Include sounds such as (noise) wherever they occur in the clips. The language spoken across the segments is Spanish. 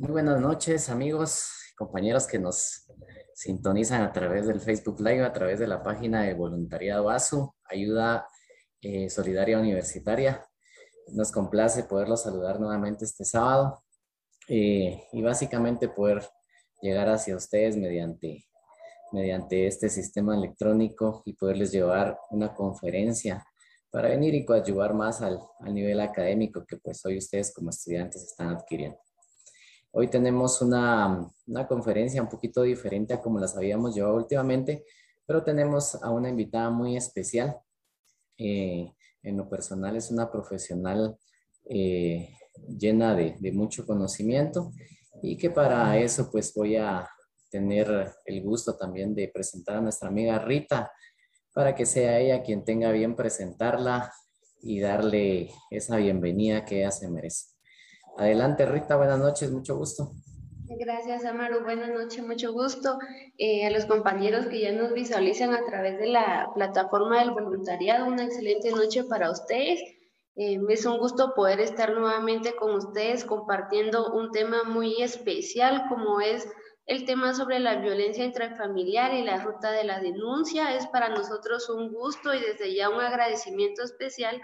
Muy buenas noches, amigos, compañeros que nos sintonizan a través del Facebook Live, a través de la página de Voluntariado ASU, Ayuda eh, Solidaria Universitaria. Nos complace poderlos saludar nuevamente este sábado eh, y básicamente poder llegar hacia ustedes mediante, mediante este sistema electrónico y poderles llevar una conferencia para venir y coadyuvar más al, al nivel académico que pues hoy ustedes como estudiantes están adquiriendo. Hoy tenemos una, una, conferencia un poquito diferente a como las habíamos llevado últimamente, pero tenemos a una invitada muy especial. Eh, en lo personal es una profesional eh, llena de, de, mucho conocimiento y que para eso pues voy a tener el gusto también de presentar a nuestra amiga Rita para que sea ella quien tenga bien presentarla y darle esa bienvenida que ella se merece. Adelante, Rita, buenas noches, mucho gusto. Gracias, Amaru. Buenas noches, mucho gusto. Eh, a los compañeros que ya nos visualizan a través de la plataforma del voluntariado, una excelente noche para ustedes. Eh, es un gusto poder estar nuevamente con ustedes compartiendo un tema muy especial como es el tema sobre la violencia intrafamiliar y la ruta de la denuncia. Es para nosotros un gusto y desde ya un agradecimiento especial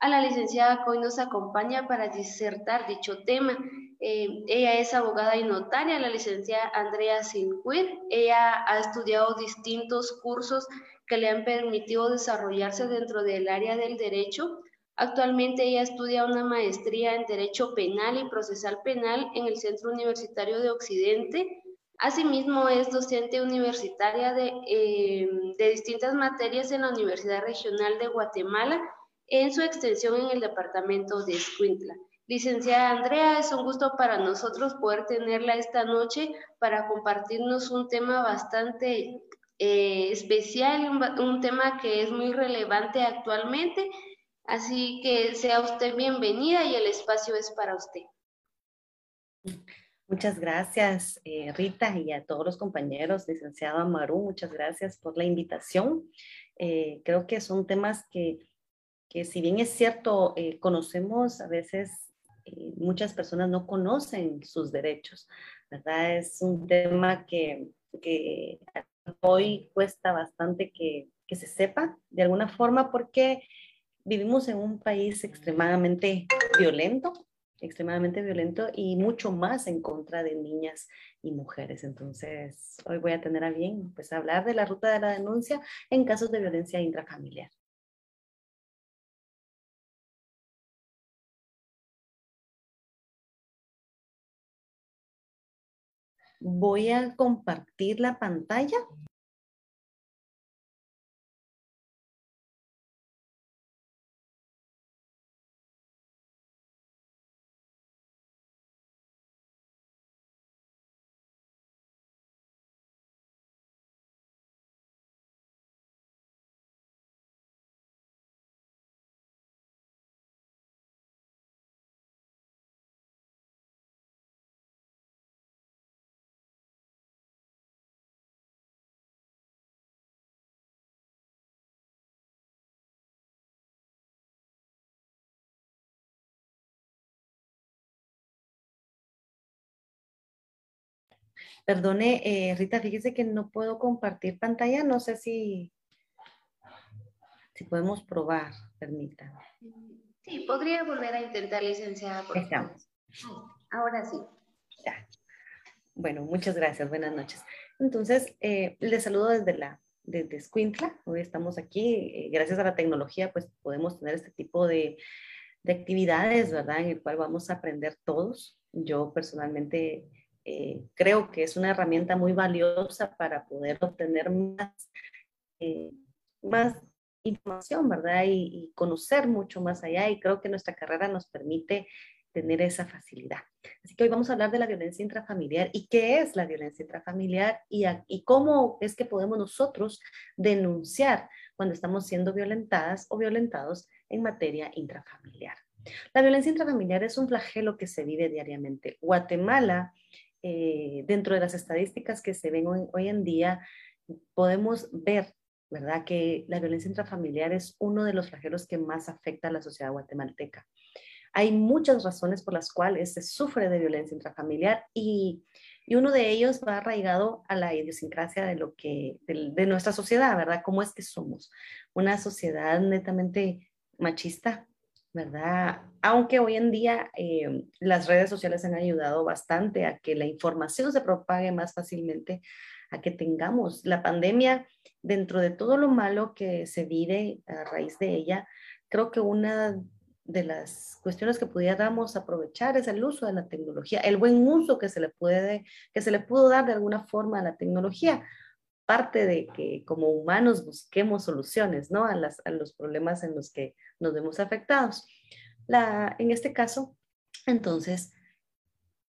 a la licenciada que nos acompaña para disertar dicho tema. Eh, ella es abogada y notaria, la licenciada Andrea Sinquir. Ella ha estudiado distintos cursos que le han permitido desarrollarse dentro del área del derecho. Actualmente ella estudia una maestría en Derecho Penal y Procesal Penal en el Centro Universitario de Occidente. Asimismo, es docente universitaria de, eh, de distintas materias en la Universidad Regional de Guatemala en su extensión en el departamento de Escuintla. Licenciada Andrea, es un gusto para nosotros poder tenerla esta noche para compartirnos un tema bastante eh, especial, un, un, tema que es muy relevante actualmente. Así que sea usted bienvenida y el espacio es para usted. Muchas gracias, eh, Rita, y a todos los compañeros, licenciado Amaru, muchas gracias por la invitación. Eh, creo que son temas que que si bien es cierto, eh, conocemos a veces, eh, muchas personas no conocen sus derechos, ¿verdad? Es un tema que, que hoy cuesta bastante que, que se sepa de alguna forma porque vivimos en un país extremadamente violento, extremadamente violento y mucho más en contra de niñas y mujeres. Entonces, hoy voy a tener a bien pues hablar de la ruta de la denuncia en casos de violencia intrafamiliar. Voy a compartir la pantalla. Perdone, eh, Rita, fíjese que no puedo compartir pantalla. No sé si, si podemos probar. Permítame. Sí, podría volver a intentar, licenciada. Estamos. Ahora sí. Ya. Bueno, muchas gracias. Buenas noches. Entonces, eh, les saludo desde la desde Escuintla. Hoy estamos aquí. Eh, gracias a la tecnología, pues podemos tener este tipo de, de actividades, ¿verdad? En el cual vamos a aprender todos. Yo personalmente eh, creo que es una herramienta muy valiosa para poder obtener más, eh, más información, ¿verdad? Y, y, conocer mucho más allá. Y creo que nuestra carrera nos permite tener esa facilidad. Así que hoy vamos a hablar de la violencia intrafamiliar y qué es la violencia intrafamiliar y, a, y cómo es que podemos nosotros denunciar cuando estamos siendo violentadas o violentados en materia intrafamiliar. La violencia intrafamiliar es un flagelo que se vive diariamente. Guatemala eh, dentro de las estadísticas que se ven hoy, en día, podemos ver, ¿verdad?, que la violencia intrafamiliar es uno de los flagelos que más afecta a la sociedad guatemalteca. hay muchas razones por las cuales se sufre de violencia intrafamiliar y, y uno de ellos va arraigado a la idiosincrasia de lo que, de, nuestra sociedad, ¿verdad? ¿Cómo es que somos? Una sociedad netamente machista, ¿verdad? Aunque hoy en día eh, las redes sociales han ayudado bastante a que la información se propague más fácilmente, a que tengamos la pandemia dentro de todo lo malo que se vive a raíz de ella. Creo que una de las cuestiones que pudiéramos aprovechar es el uso de la tecnología, el buen uso que se le puede, que se le pudo dar de alguna forma a la tecnología. Parte de que como humanos busquemos soluciones, ¿no? A, los problemas en los que nos vemos afectados. En este caso, entonces,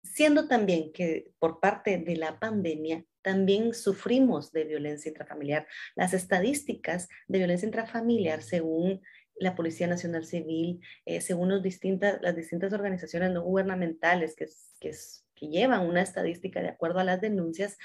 siendo también que por parte de la pandemia también sufrimos de violencia intrafamiliar. Las estadísticas de violencia intrafamiliar, según la Policía Nacional Civil, eh, según las distintas organizaciones no gubernamentales que, llevan una estadística de acuerdo a las denuncias,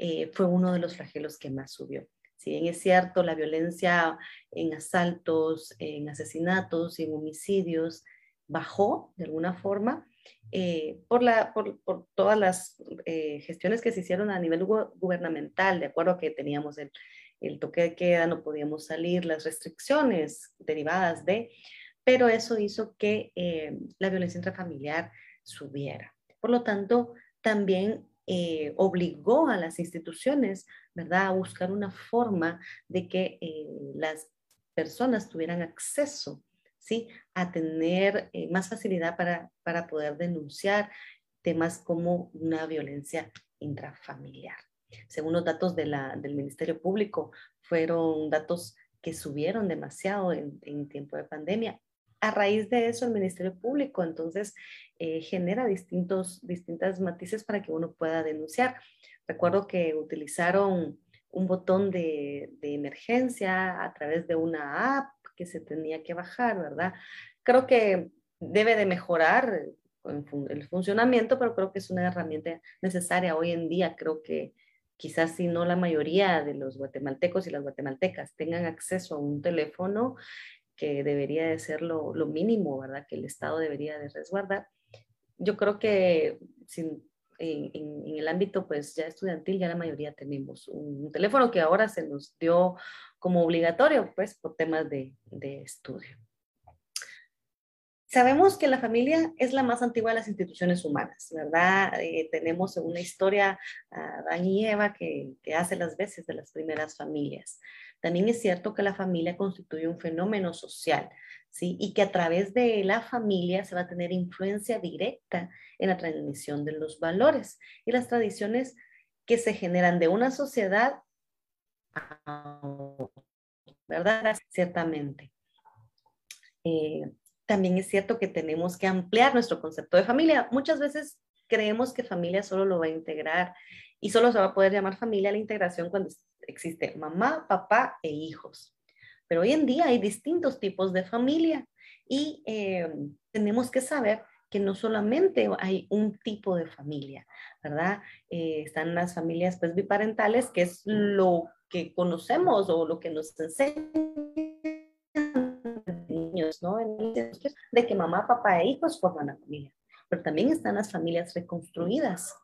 eh, fue uno de los flagelos que más subió. Si bien es cierto, la violencia en asaltos, en asesinatos en homicidios bajó de alguna forma, eh, por, la, por, todas las gestiones que se hicieron a nivel gubernamental, de acuerdo a que teníamos el, toque de queda, no podíamos salir, las restricciones derivadas de, pero eso hizo que eh, la violencia intrafamiliar subiera. Por lo tanto, también eh, obligó a las instituciones, ¿verdad?, a buscar una forma de que eh, las personas tuvieran acceso, ¿sí?, a tener más facilidad para, para poder denunciar temas como una violencia intrafamiliar. Según los datos de del Ministerio Público, fueron datos que subieron demasiado en tiempo de pandemia. A raíz de eso, el Ministerio Público entonces eh, genera distintos, distintas matices para que uno pueda denunciar. Recuerdo que utilizaron un botón de, de, emergencia a través de una app que se tenía que bajar, ¿verdad? Creo que debe de mejorar el funcionamiento, pero creo que es una herramienta necesaria hoy en día. Creo que quizás si no la mayoría de los guatemaltecos y las guatemaltecas tengan acceso a un teléfono, que debería de ser lo, mínimo, ¿verdad? Que el Estado debería de resguardar. Yo creo que sin, en, el ámbito pues ya estudiantil ya la mayoría tenemos un, teléfono que ahora se nos dio como obligatorio pues por temas de, de estudio. Sabemos que la familia es la más antigua de las instituciones humanas, ¿verdad? Eh, tenemos una historia, a Adán y Eva, que, que hace las veces de las primeras familias. También es cierto que la familia constituye un fenómeno social, ¿sí? Y que a través de la familia se va a tener influencia directa en la transmisión de los valores y las tradiciones que se generan de una sociedad, ¿verdad? Ciertamente. Eh, también es cierto que tenemos que ampliar nuestro concepto de familia. Muchas veces creemos que familia solo lo va a integrar y solo se va a poder llamar familia la integración cuando existe mamá, papá e hijos. Pero hoy en día hay distintos tipos de familia y eh, tenemos que saber que no solamente hay un tipo de familia, ¿verdad? Eh, están las familias pues, biparentales, que es lo que conocemos o lo que nos enseñan ¿no? De que mamá, papá e hijos forman la familia. Pero también están las familias reconstruidas,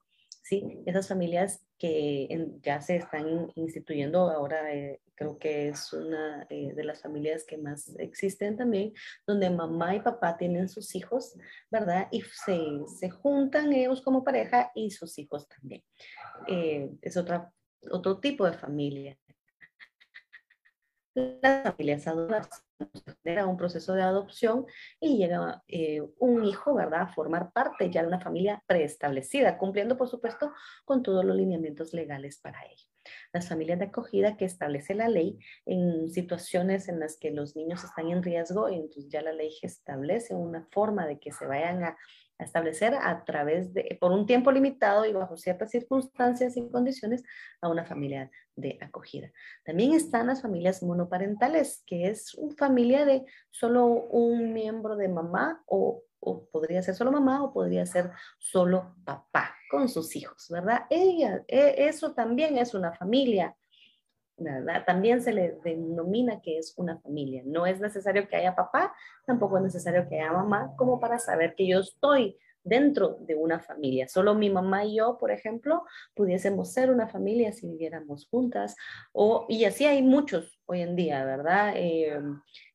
¿sí? Esas familias que ya se están instituyendo ahora, eh, creo que es una eh, de las familias que más existen también, donde mamá y papá tienen sus hijos, ¿verdad? Y se, se juntan ellos como pareja y sus hijos también. Eh, es otra, otro tipo de familia. Las familias adultas genera un proceso de adopción y llega eh, un hijo, ¿verdad?, a formar parte ya de una familia preestablecida, cumpliendo, por supuesto, con todos los lineamientos legales para ello. Las familias de acogida que establece la ley en situaciones en las que los niños están en riesgo, y entonces ya la ley establece una forma de que se vayan a a establecer a través de, por un tiempo limitado y bajo ciertas circunstancias y condiciones, a una familia de acogida. También están las familias monoparentales, que es una familia de solo un miembro de mamá o, o podría ser solo mamá o podría ser solo papá con sus hijos, ¿verdad? Ella, e, eso también es una familia ¿verdad? También se le denomina que es una familia. No es necesario que haya papá, tampoco es necesario que haya mamá, como para saber que yo estoy dentro de una familia. Solo mi mamá y yo, por ejemplo, pudiésemos ser una familia si viviéramos juntas. O, y así hay muchos hoy en día, ¿verdad? Eh,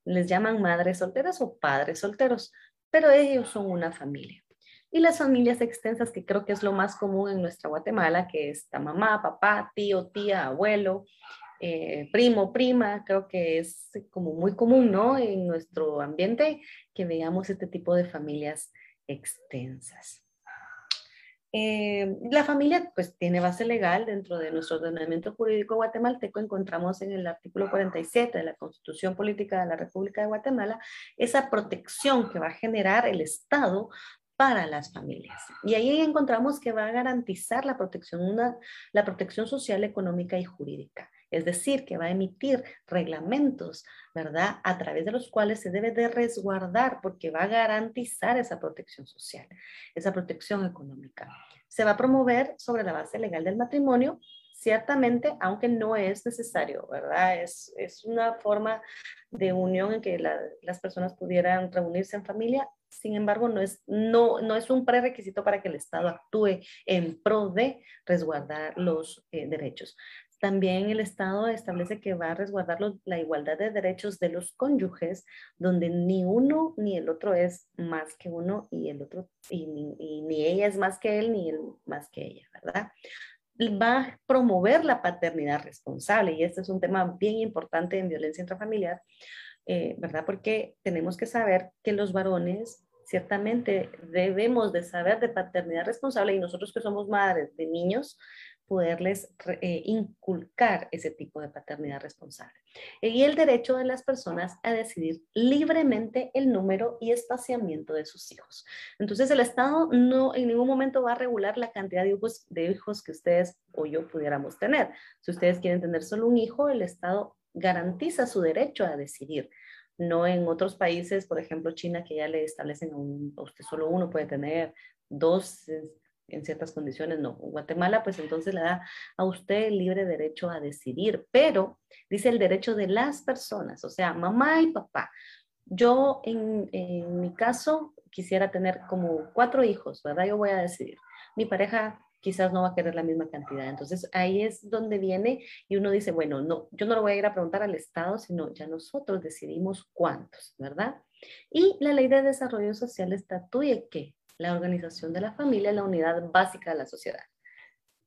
les llaman madres solteras o padres solteros, pero ellos son una familia. Y las familias extensas, que creo que es lo más común en nuestra Guatemala, que es mamá, papá, tío, tía, abuelo, eh, primo, prima, creo que es como muy común, ¿no? En nuestro ambiente que veamos este tipo de familias extensas. Eh, la familia pues tiene base legal dentro de nuestro ordenamiento jurídico guatemalteco. Encontramos en el artículo 47 de la Constitución Política de la República de Guatemala esa protección que va a generar el Estado para las familias. Y ahí encontramos que va a garantizar la protección, una, la protección social, económica y jurídica. Es decir, que va a emitir reglamentos, ¿verdad? A través de los cuales se debe de resguardar porque va a garantizar esa protección social, esa protección económica. Se va a promover sobre la base legal del matrimonio, ciertamente, aunque no es necesario, ¿verdad? Es, es una forma de unión en que las personas pudieran reunirse en familia sin embargo, no es, no, no es un prerequisito para que el Estado actúe en pro de resguardar los eh, derechos. También el Estado establece que va a resguardar la igualdad de derechos de los cónyuges, donde ni uno ni el otro es más que uno y el otro, y ni, ella es más que él ni él más que ella, ¿verdad? Va a promover la paternidad responsable y este es un tema bien importante en violencia intrafamiliar, eh, ¿verdad? Porque tenemos que saber que los varones ciertamente debemos de saber de paternidad responsable y nosotros que somos madres de niños, poderles eh, inculcar ese tipo de paternidad responsable. Y el derecho de las personas a decidir libremente el número y espaciamiento de sus hijos. Entonces el Estado no en ningún momento va a regular la cantidad de hijos, de hijos que ustedes o yo pudiéramos tener. Si ustedes quieren tener solo un hijo, el Estado garantiza su derecho a decidir. No en otros países, por ejemplo China, que ya le establecen a, usted solo uno puede tener, dos en ciertas condiciones, no. Guatemala, pues entonces le da a usted el libre derecho a decidir, pero dice el derecho de las personas, o sea, mamá y papá. Yo en, en mi caso quisiera tener como cuatro hijos, ¿verdad? Yo voy a decidir. Mi pareja quizás no va a querer la misma cantidad. Entonces ahí es donde viene y uno dice, bueno, no, yo no lo voy a ir a preguntar al Estado, sino ya nosotros decidimos cuántos, ¿verdad? Y la ley de desarrollo social estatuye que la organización de la familia es la unidad básica de la sociedad.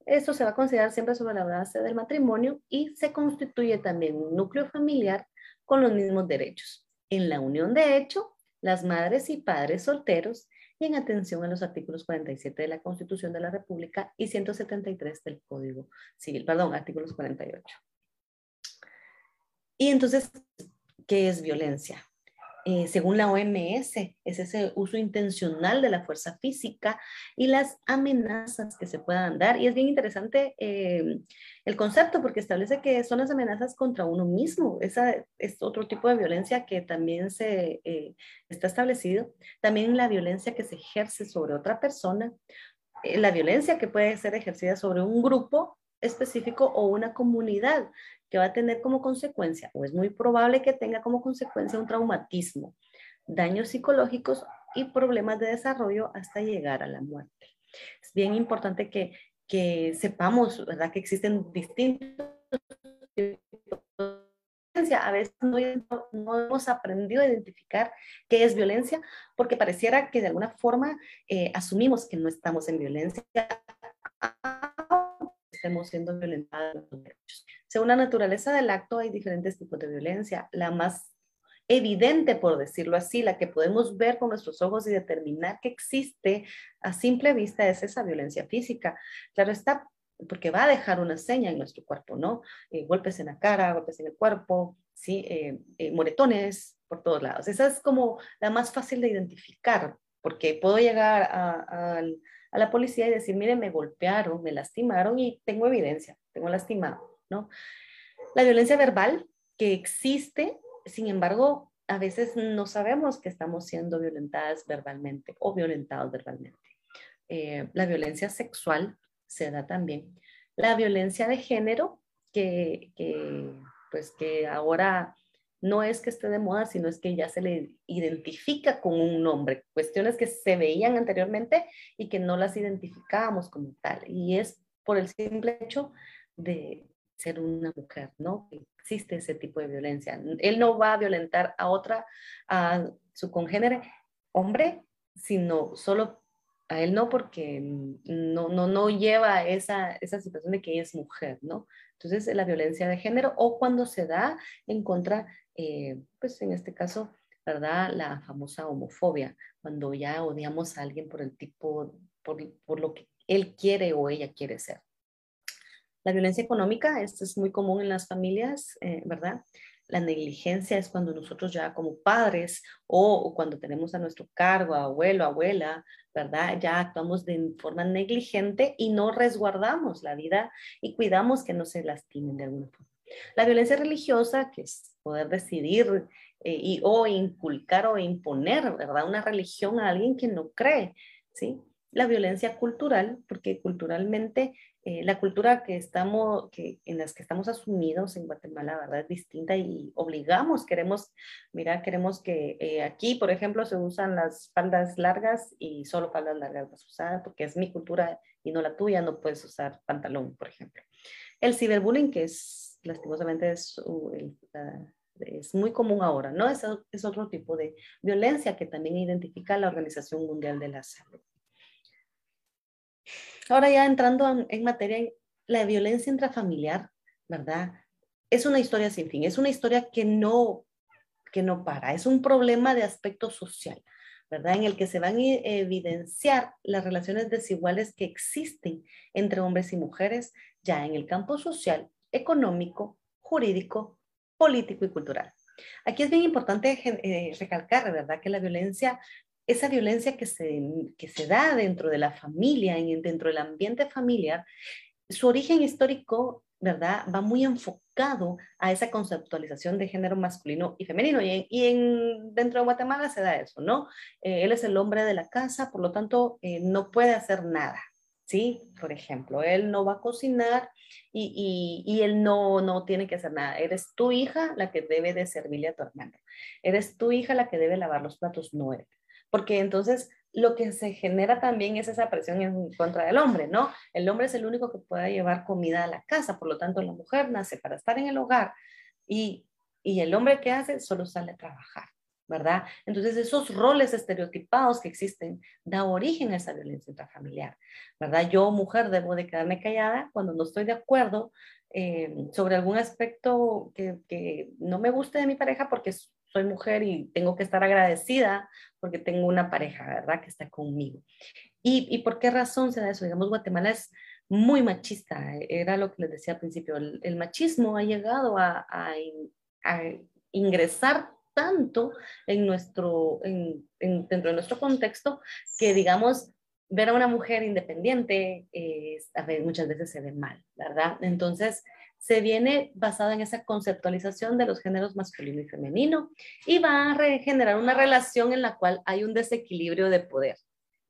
Esto se va a considerar siempre sobre la base del matrimonio y se constituye también un núcleo familiar con los mismos derechos. En la unión de hecho, las madres y padres solteros y en atención a los artículos 47 de la Constitución de la República y 173 del Código Civil, perdón, artículos 48. Y entonces, ¿qué es violencia? Eh, según la OMS, es ese uso intencional de la fuerza física y las amenazas que se puedan dar. Y es bien interesante eh, el concepto porque establece que son las amenazas contra uno mismo. Esa es otro tipo de violencia que también se eh, está establecido. También la violencia que se ejerce sobre otra persona. la violencia que puede ser ejercida sobre un grupo específico o una comunidad que va a tener como consecuencia, o es muy probable que tenga como consecuencia un traumatismo, daños psicológicos y problemas de desarrollo hasta llegar a la muerte. Es bien importante que, que sepamos, ¿verdad?, que existen distintos a veces no, hemos aprendido a identificar qué es violencia, porque pareciera que de alguna forma eh, asumimos que no estamos en violencia, estemos siendo violentados según la naturaleza del acto, hay diferentes tipos de violencia. La más evidente, por decirlo así, la que podemos ver con nuestros ojos y determinar que existe a simple vista es esa violencia física. Claro está, porque va a dejar una seña en nuestro cuerpo, ¿no? Eh, golpes en la cara, golpes en el cuerpo, ¿sí? Eh, eh, moretones por todos lados. Esa es como la más fácil de identificar, porque puedo llegar a, a la policía y decir, mire, me golpearon, me lastimaron y tengo evidencia, tengo lastimado. La violencia verbal que existe, sin embargo, a veces no sabemos que estamos siendo violentadas verbalmente o violentados verbalmente. Eh, la violencia sexual se da también. La violencia de género que, que, pues que ahora no es que esté de moda, sino es que ya se le identifica con un nombre, cuestiones que se veían anteriormente y que no las identificábamos como tal. Y es por el simple hecho de ser una mujer, ¿no? Existe ese tipo de violencia. Él no va a violentar a otra, a su congénere hombre, sino solo a él no porque no, no, no lleva esa, esa situación de que es mujer, ¿no? Entonces, la violencia de género o cuando se da en contra, eh, pues en este caso, ¿verdad? La famosa homofobia, cuando ya odiamos a alguien por el tipo, por, por lo que él quiere o ella quiere ser. La violencia económica, esto es muy común en las familias, eh, ¿verdad? La negligencia es cuando nosotros ya como padres o, cuando tenemos a nuestro cargo, abuelo, abuela, ¿verdad? Ya actuamos de forma negligente y no resguardamos la vida y cuidamos que no se lastimen de alguna forma. La violencia religiosa, que es poder decidir eh, y, o inculcar o imponer, ¿verdad? Una religión a alguien que no cree, ¿sí? La violencia cultural, porque culturalmente eh, la cultura que estamos, que, en las que estamos asumidos en Guatemala, ¿verdad? Es distinta y obligamos, queremos, mira, queremos que eh, aquí, por ejemplo, se usan las faldas largas y solo faldas largas vas a porque es mi cultura y no la tuya, no puedes usar pantalón, por ejemplo. El ciberbullying, que es, lastimosamente, es, es muy común ahora, ¿no? Es, es otro tipo de violencia que también identifica la Organización Mundial de la Salud. Ahora ya entrando en, materia, la violencia intrafamiliar, ¿verdad? Es una historia sin fin, es una historia que no, que no para, es un problema de aspecto social, ¿verdad? En el que se van a evidenciar las relaciones desiguales que existen entre hombres y mujeres ya en el campo social, económico, jurídico, político y cultural. Aquí es bien importante eh, recalcar, ¿verdad?, que la violencia esa violencia que se, que se da dentro de la familia, en, dentro del ambiente familiar, su origen histórico, ¿verdad? Va muy enfocado a esa conceptualización de género masculino y femenino. Y, en, dentro de Guatemala se da eso, ¿no? Eh, él es el hombre de la casa, por lo tanto, eh, no puede hacer nada, ¿sí? Por ejemplo, él no va a cocinar y, y, y, él no, no tiene que hacer nada. Eres tu hija la que debe de servirle a tu hermano. Eres tu hija la que debe lavar los platos, no él porque entonces lo que se genera también es esa presión en contra del hombre, ¿no? El hombre es el único que puede llevar comida a la casa, por lo tanto la mujer nace para estar en el hogar y, y el hombre que hace solo sale a trabajar, ¿verdad? Entonces esos roles estereotipados que existen da origen a esa violencia intrafamiliar, ¿verdad? Yo, mujer, debo de quedarme callada cuando no estoy de acuerdo eh, sobre algún aspecto que, que, no me guste de mi pareja porque soy mujer y tengo que estar agradecida porque tengo una pareja, ¿verdad? Que está conmigo. ¿Y, y por qué razón se da eso? Digamos, Guatemala es muy machista, era lo que les decía al principio, el, machismo ha llegado a, a, ingresar tanto en nuestro, en, dentro de nuestro contexto que, digamos, ver a una mujer independiente eh, muchas veces se ve mal, ¿verdad? Entonces, se viene basada en esa conceptualización de los géneros masculino y femenino y va a generar una relación en la cual hay un desequilibrio de poder.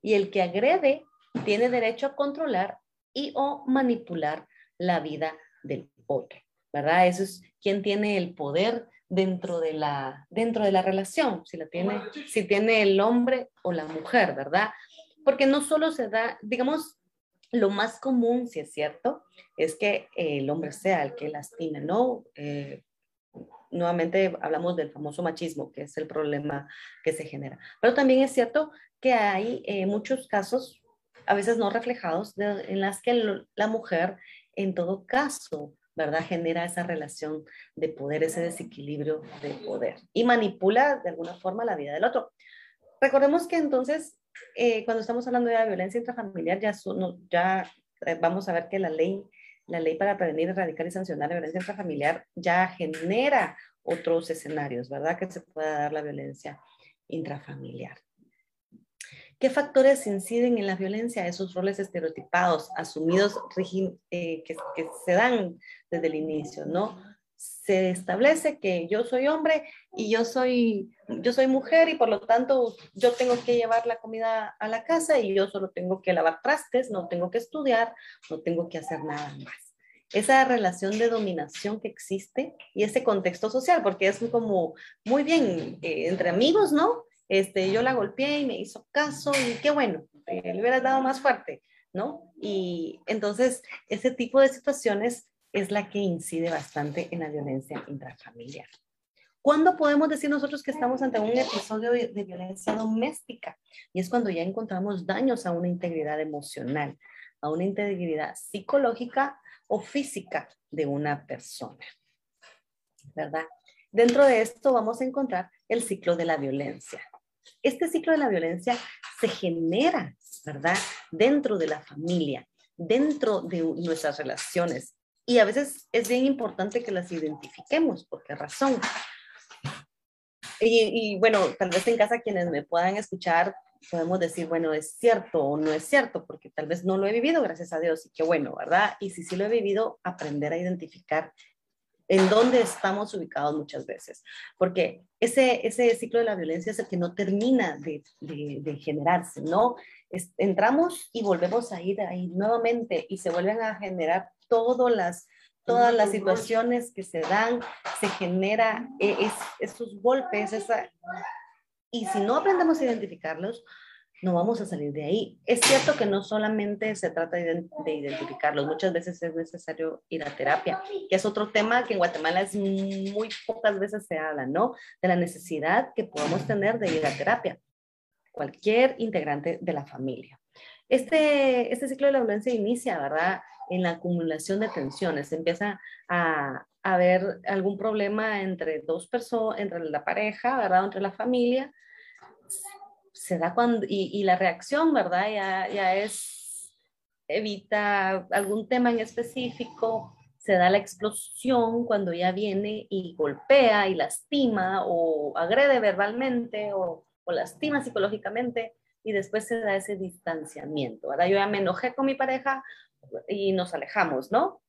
Y el que agrede tiene derecho a controlar y o manipular la vida del otro, ¿verdad? Eso es quien tiene el poder dentro de la, dentro de la relación, si, la tiene, si tiene el hombre o la mujer, ¿verdad? Porque no solo se da, digamos, lo más común, si es cierto, es que el hombre sea el que lastime, ¿no? Eh, nuevamente hablamos del famoso machismo, que es el problema que se genera. Pero también es cierto que hay eh, muchos casos, a veces no reflejados, en las que la mujer, en todo caso, ¿verdad? Genera esa relación de poder, ese desequilibrio de poder y manipula de alguna forma la vida del otro. Recordemos que entonces eh, cuando estamos hablando de la violencia intrafamiliar, ya, ya eh, vamos a ver que la ley, la ley para prevenir, erradicar y sancionar la violencia intrafamiliar ya genera otros escenarios, ¿verdad? Que se pueda dar la violencia intrafamiliar. ¿Qué factores inciden en la violencia? Esos roles estereotipados, asumidos, eh, que, que, se dan desde el inicio, ¿no? Se establece que yo soy hombre y yo soy, yo soy mujer y por lo tanto yo tengo que llevar la comida a la casa y yo solo tengo que lavar trastes, no tengo que estudiar, no tengo que hacer nada más. esa relación de dominación que existe y ese contexto social, porque es como muy bien eh, entre amigos, ¿no? Este, yo la golpeé y me hizo caso y qué bueno, eh, le hubieras dado más fuerte, ¿no? Y entonces ese tipo de situaciones es la que incide bastante en la violencia intrafamiliar. ¿Cuándo podemos decir nosotros que estamos ante un episodio de, violencia doméstica? Y es cuando ya encontramos daños a una integridad emocional, a una integridad psicológica o física de una persona. ¿Verdad? Dentro de esto vamos a encontrar el ciclo de la violencia. Este ciclo de la violencia se genera, ¿verdad? Dentro de la familia, dentro de nuestras relaciones. Y a veces es bien importante que las identifiquemos. ¿Por qué razón? Y, bueno, tal vez en casa quienes me puedan escuchar, podemos decir, bueno, es cierto o no es cierto, porque tal vez no lo he vivido, gracias a Dios, y qué bueno, ¿verdad? Y si sí lo he vivido, aprender a identificar en dónde estamos ubicados muchas veces, porque ese, ese ciclo de la violencia es el que no termina de, de, generarse, ¿no? entramos y volvemos a ir ahí nuevamente y se vuelven a generar todas las todas las situaciones que se dan, se genera eh, es, esos golpes, esa, y si no aprendemos a identificarlos, no vamos a salir de ahí. Es cierto que no solamente se trata de, identificarlos, muchas veces es necesario ir a terapia, que es otro tema que en Guatemala es muy pocas veces se habla, ¿no? De la necesidad que podamos tener de ir a terapia, cualquier integrante de la familia. Este, este ciclo de la violencia inicia, ¿verdad? En la acumulación de tensiones, empieza a, haber algún problema entre dos personas, entre la pareja, ¿verdad? Entre la familia, se da cuando, y, la reacción, ¿verdad? Ya, ya es, evita algún tema en específico, se da la explosión cuando ya viene y golpea y lastima o agrede verbalmente o, o lastima psicológicamente y después se da ese distanciamiento, ¿verdad? Yo ya me enojé con mi pareja y nos alejamos, ¿no?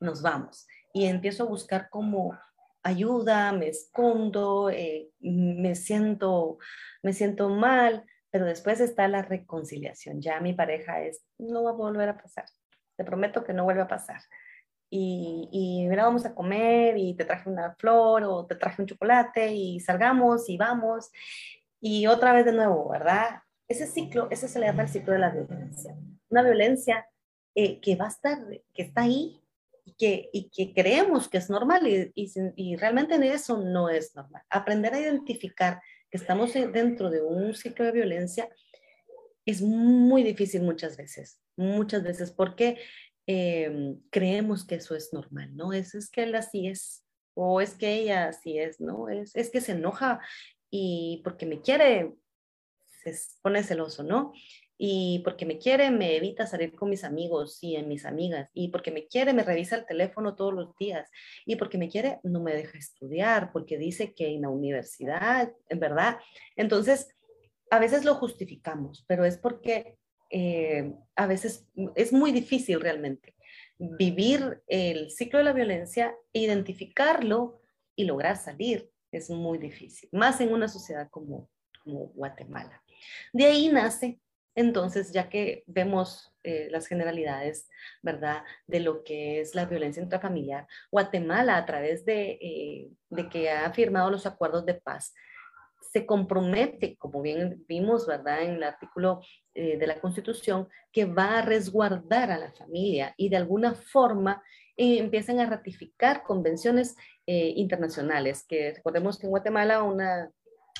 Nos vamos. Y empiezo a buscar como ayuda, me escondo, eh, me, siento, me siento mal, pero después está la reconciliación. Ya mi pareja es, no va a volver a pasar. Te prometo que no vuelve a pasar. Y, y mira, vamos a comer y te traje una flor o te traje un chocolate y salgamos y vamos. Y otra vez de nuevo, ¿verdad? Ese ciclo, ese se le llama el ciclo de la violencia. Una violencia eh, que va a estar, que está ahí y que, y que creemos que es normal y, y, realmente en eso no es normal. Aprender a identificar que estamos dentro de un ciclo de violencia es muy difícil muchas veces, muchas veces, porque em, creemos que eso es normal, ¿no? Es, es que él así es, o es que ella así es, ¿no? Es, es que se enoja y porque me quiere, se pone celoso, ¿no? y porque me quiere me evita salir con mis amigos y en mis amigas y porque me quiere me revisa el teléfono todos los días y porque me quiere no me deja estudiar porque dice que en la universidad, en verdad. Entonces, a veces lo justificamos, pero es porque eh, a veces es muy difícil realmente vivir el ciclo de la violencia, identificarlo y lograr salir. Es muy difícil, más en una sociedad como, como Guatemala. De ahí nace entonces, ya que vemos eh, las generalidades, ¿verdad?, de lo que es la violencia intrafamiliar, Guatemala, a través de, eh, de que ha firmado los acuerdos de paz, se compromete, como bien vimos, ¿verdad?, en el artículo eh, de la Constitución, que va a resguardar a la familia y de alguna forma empiezan a ratificar convenciones internacionales, que recordemos que en Guatemala una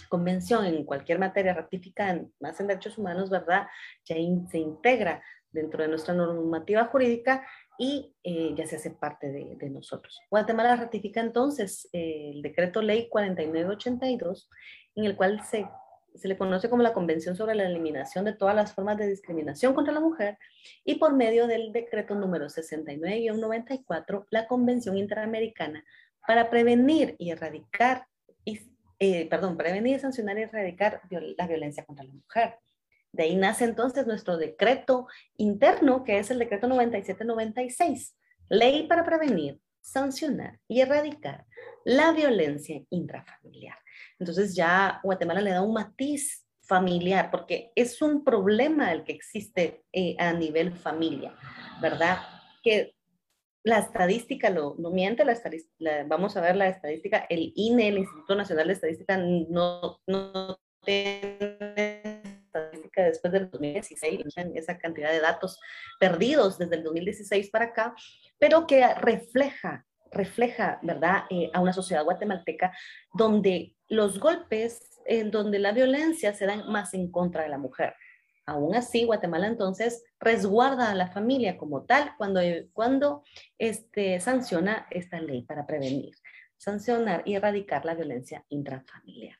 convención en cualquier materia ratificada, más en derechos humanos, ¿verdad? Ya se integra dentro de nuestra normativa jurídica y eh, ya se hace parte de, nosotros. Guatemala ratifica entonces eh, el decreto ley 4982, en el cual se, se le conoce como la Convención sobre la Eliminación de todas las formas de discriminación contra la mujer y por medio del decreto número 69-94, la Convención Interamericana para prevenir y erradicar y eh, perdón, prevenir, sancionar y erradicar la violencia contra la mujer. De ahí nace entonces nuestro decreto interno, que es el decreto 9796, ley para prevenir, sancionar y erradicar la violencia intrafamiliar. Entonces ya Guatemala le da un matiz familiar, porque es un problema el que existe eh, a nivel familia, ¿verdad? Que la estadística lo, no miente, la, vamos a ver la estadística, el INE, el Instituto Nacional de Estadística, no, no tiene estadística después del 2016, esa cantidad de datos perdidos desde el 2016 para acá, pero que refleja, refleja, ¿verdad?, eh, a una sociedad guatemalteca donde los golpes, en donde la violencia se dan más en contra de la mujer. Aún así, Guatemala entonces resguarda a la familia como tal cuando, cuando este, sanciona esta ley para prevenir, sancionar y erradicar la violencia intrafamiliar.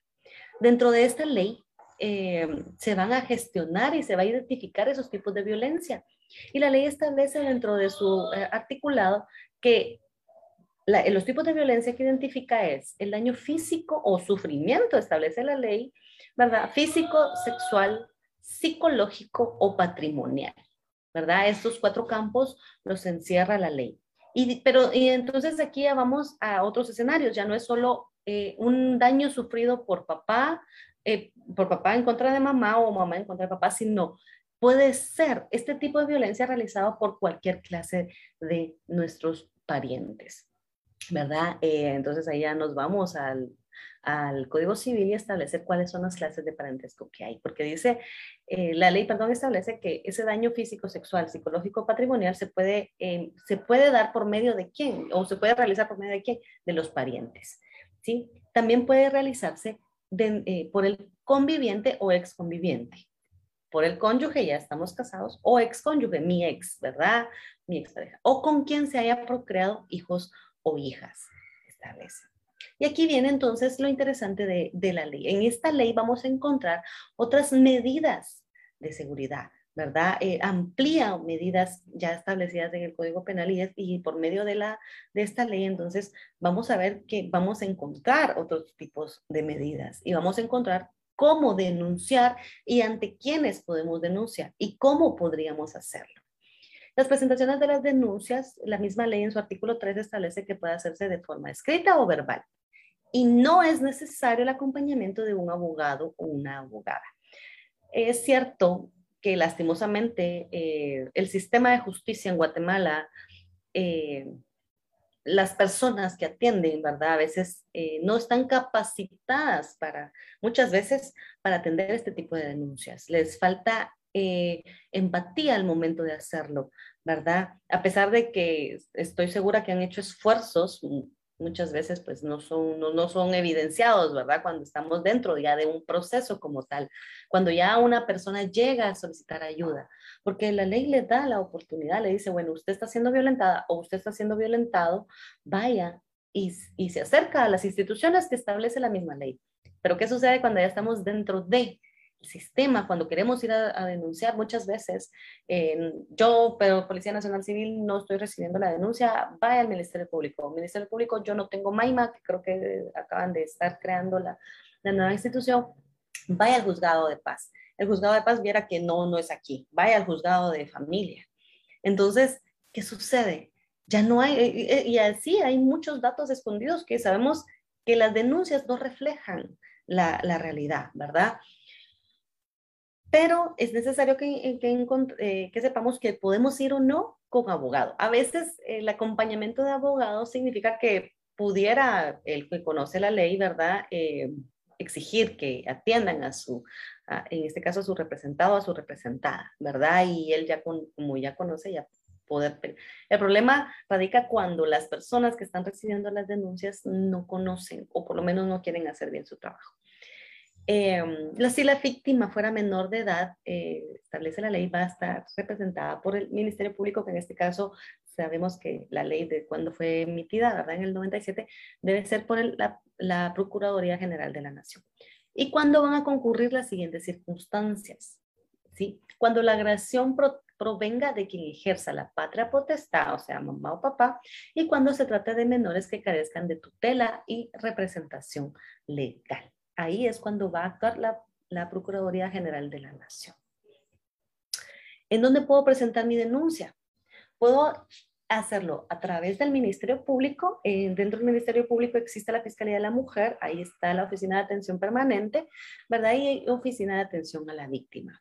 Dentro de esta ley eh, se van a gestionar y se va a identificar esos tipos de violencia. Y la ley establece dentro de su eh, articulado que los tipos de violencia que identifica es el daño físico o sufrimiento, establece la ley, ¿verdad? Físico, sexual, psicológico o patrimonial, ¿verdad? Estos cuatro campos los encierra la ley. Y, pero, y entonces aquí ya vamos a otros escenarios, ya no es solo eh, un daño sufrido por papá, eh, por papá en contra de mamá o mamá en contra de papá, sino puede ser este tipo de violencia realizado por cualquier clase de nuestros parientes, ¿verdad? Eh, entonces ahí ya nos vamos al, al Código Civil y establecer cuáles son las clases de parentesco que hay, porque dice, eh, la ley, perdón, establece que ese daño físico, sexual, psicológico, patrimonial se puede, eh, se puede dar por medio de quién, o se puede realizar por medio de quién, de los parientes, ¿sí? También puede realizarse eh, por el conviviente o ex conviviente, por el cónyuge, ya estamos casados, o ex cónyuge, mi ex, ¿verdad? Mi ex pareja, o con quien se haya procreado hijos o hijas, establece. Y aquí viene entonces lo interesante de, la ley. En esta ley vamos a encontrar otras medidas de seguridad, ¿verdad? Eh, amplía medidas ya establecidas en el Código Penal y, y, por medio de, la, de esta ley, entonces vamos a ver que vamos a encontrar otros tipos de medidas y vamos a encontrar cómo denunciar y ante quiénes podemos denunciar y cómo podríamos hacerlo. Las presentaciones de las denuncias, la misma ley en su artículo 3 establece que puede hacerse de forma escrita o verbal y no es necesario el acompañamiento de un abogado o una abogada. Es cierto que lastimosamente eh, el sistema de justicia en Guatemala, eh, las personas que atienden, ¿verdad? A veces eh, no están capacitadas para, muchas veces, para atender este tipo de denuncias. Les falta empatía al momento de hacerlo, ¿verdad? A pesar de que estoy segura que han hecho esfuerzos muchas veces pues no son, no, son evidenciados, ¿verdad? Cuando estamos dentro ya de un proceso como tal, cuando ya una persona llega a solicitar ayuda, porque la ley le da la oportunidad, le dice, bueno, usted está siendo violentada o usted está siendo violentado, vaya y, y se acerca a las instituciones que establece la misma ley. Pero ¿qué sucede cuando ya estamos dentro de? Sistema, cuando queremos ir a, denunciar muchas veces, yo, pero Policía Nacional Civil, no estoy recibiendo la denuncia, vaya al Ministerio Público. Ministerio Público, yo no tengo MAIMA, que creo que acaban de estar creando la, la nueva institución, vaya al juzgado de paz. El juzgado de paz viera que no, no es aquí, vaya al juzgado de familia. Entonces, ¿qué sucede? Ya no hay, y así hay muchos datos escondidos que sabemos que las denuncias no reflejan la, la realidad, ¿verdad? Pero es necesario que, eh, que, sepamos que podemos ir o no con abogado. A veces el acompañamiento de abogado significa que pudiera el que conoce la ley, ¿verdad? Eh, exigir que atiendan a su, en este caso a su representado, a su representada, ¿verdad? Y él ya, como ya conoce, ya poder... El problema radica cuando las personas que están recibiendo las denuncias no conocen o por lo menos no quieren hacer bien su trabajo. Eh, si la víctima fuera menor de edad, eh, establece la ley, va a estar representada por el Ministerio Público, que en este caso sabemos que la ley de cuando fue emitida, ¿verdad? En el 97, debe ser por la, Procuraduría General de la Nación. ¿Y cuándo van a concurrir las siguientes circunstancias? ¿Sí? Cuando la agresión provenga de quien ejerza la patria potestad, o sea, mamá o papá, y cuando se trata de menores que carezcan de tutela y representación legal ahí es cuando va a actuar la, Procuraduría General de la Nación. ¿En dónde puedo presentar mi denuncia? Puedo hacerlo a través del Ministerio Público. Eh, dentro del Ministerio Público existe la Fiscalía de la Mujer, ahí está la Oficina de Atención Permanente, ¿verdad? Y hay Oficina de Atención a la Víctima.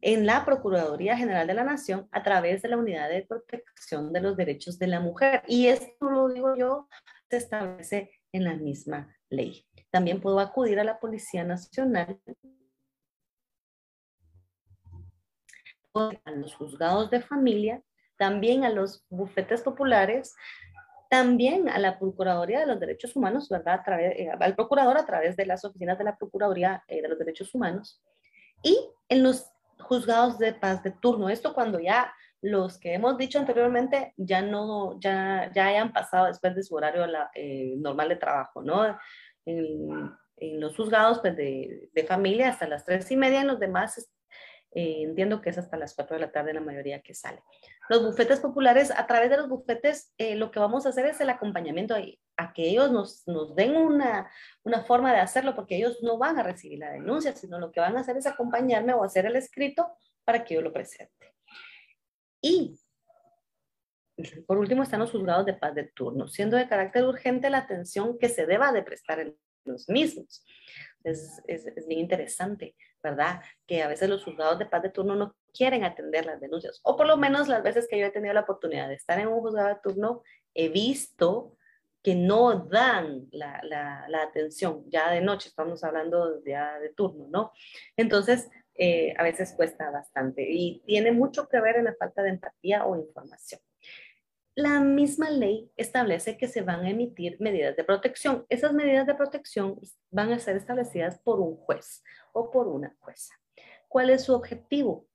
en la Procuraduría General de la Nación a través de la Unidad de Protección de los Derechos de la Mujer. Y esto lo digo yo, se establece en la misma ley. También puedo acudir a la Policía Nacional, a los juzgados de familia, también a los bufetes populares, también a la Procuraduría de los Derechos Humanos, ¿verdad? Eh, al procurador a través de las oficinas de la Procuraduría eh, de los Derechos Humanos y en los juzgados de paz de turno. Esto cuando ya los que hemos dicho anteriormente ya no, ya, ya hayan pasado después de su horario eh, normal de trabajo, ¿no? En, en los juzgados pues, de, de, familia hasta las tres y media, en los demás eh, entiendo que es hasta las cuatro de la tarde la mayoría que sale. Los bufetes populares, a través de los bufetes, eh, lo que vamos a hacer es el acompañamiento a, a que ellos nos, nos den una, una, forma de hacerlo, porque ellos no van a recibir la denuncia, sino lo que van a hacer es acompañarme o hacer el escrito para que yo lo presente. Y por último están los juzgados de paz de turno, siendo de carácter urgente la atención que se deba de prestar en los mismos. Es, es, es, bien interesante, ¿verdad? Que a veces los juzgados de paz de turno no quieren atender las denuncias, o por lo menos las veces que yo he tenido la oportunidad de estar en un juzgado de turno, he visto que no dan la, la, la atención, ya de noche, estamos hablando ya de turno, ¿no? Entonces, eh, a veces cuesta bastante y tiene mucho que ver en la falta de empatía o información. La misma ley establece que se van a emitir medidas de protección. Esas medidas de protección van a ser establecidas por un juez o por una jueza. ¿Cuál es su objetivo?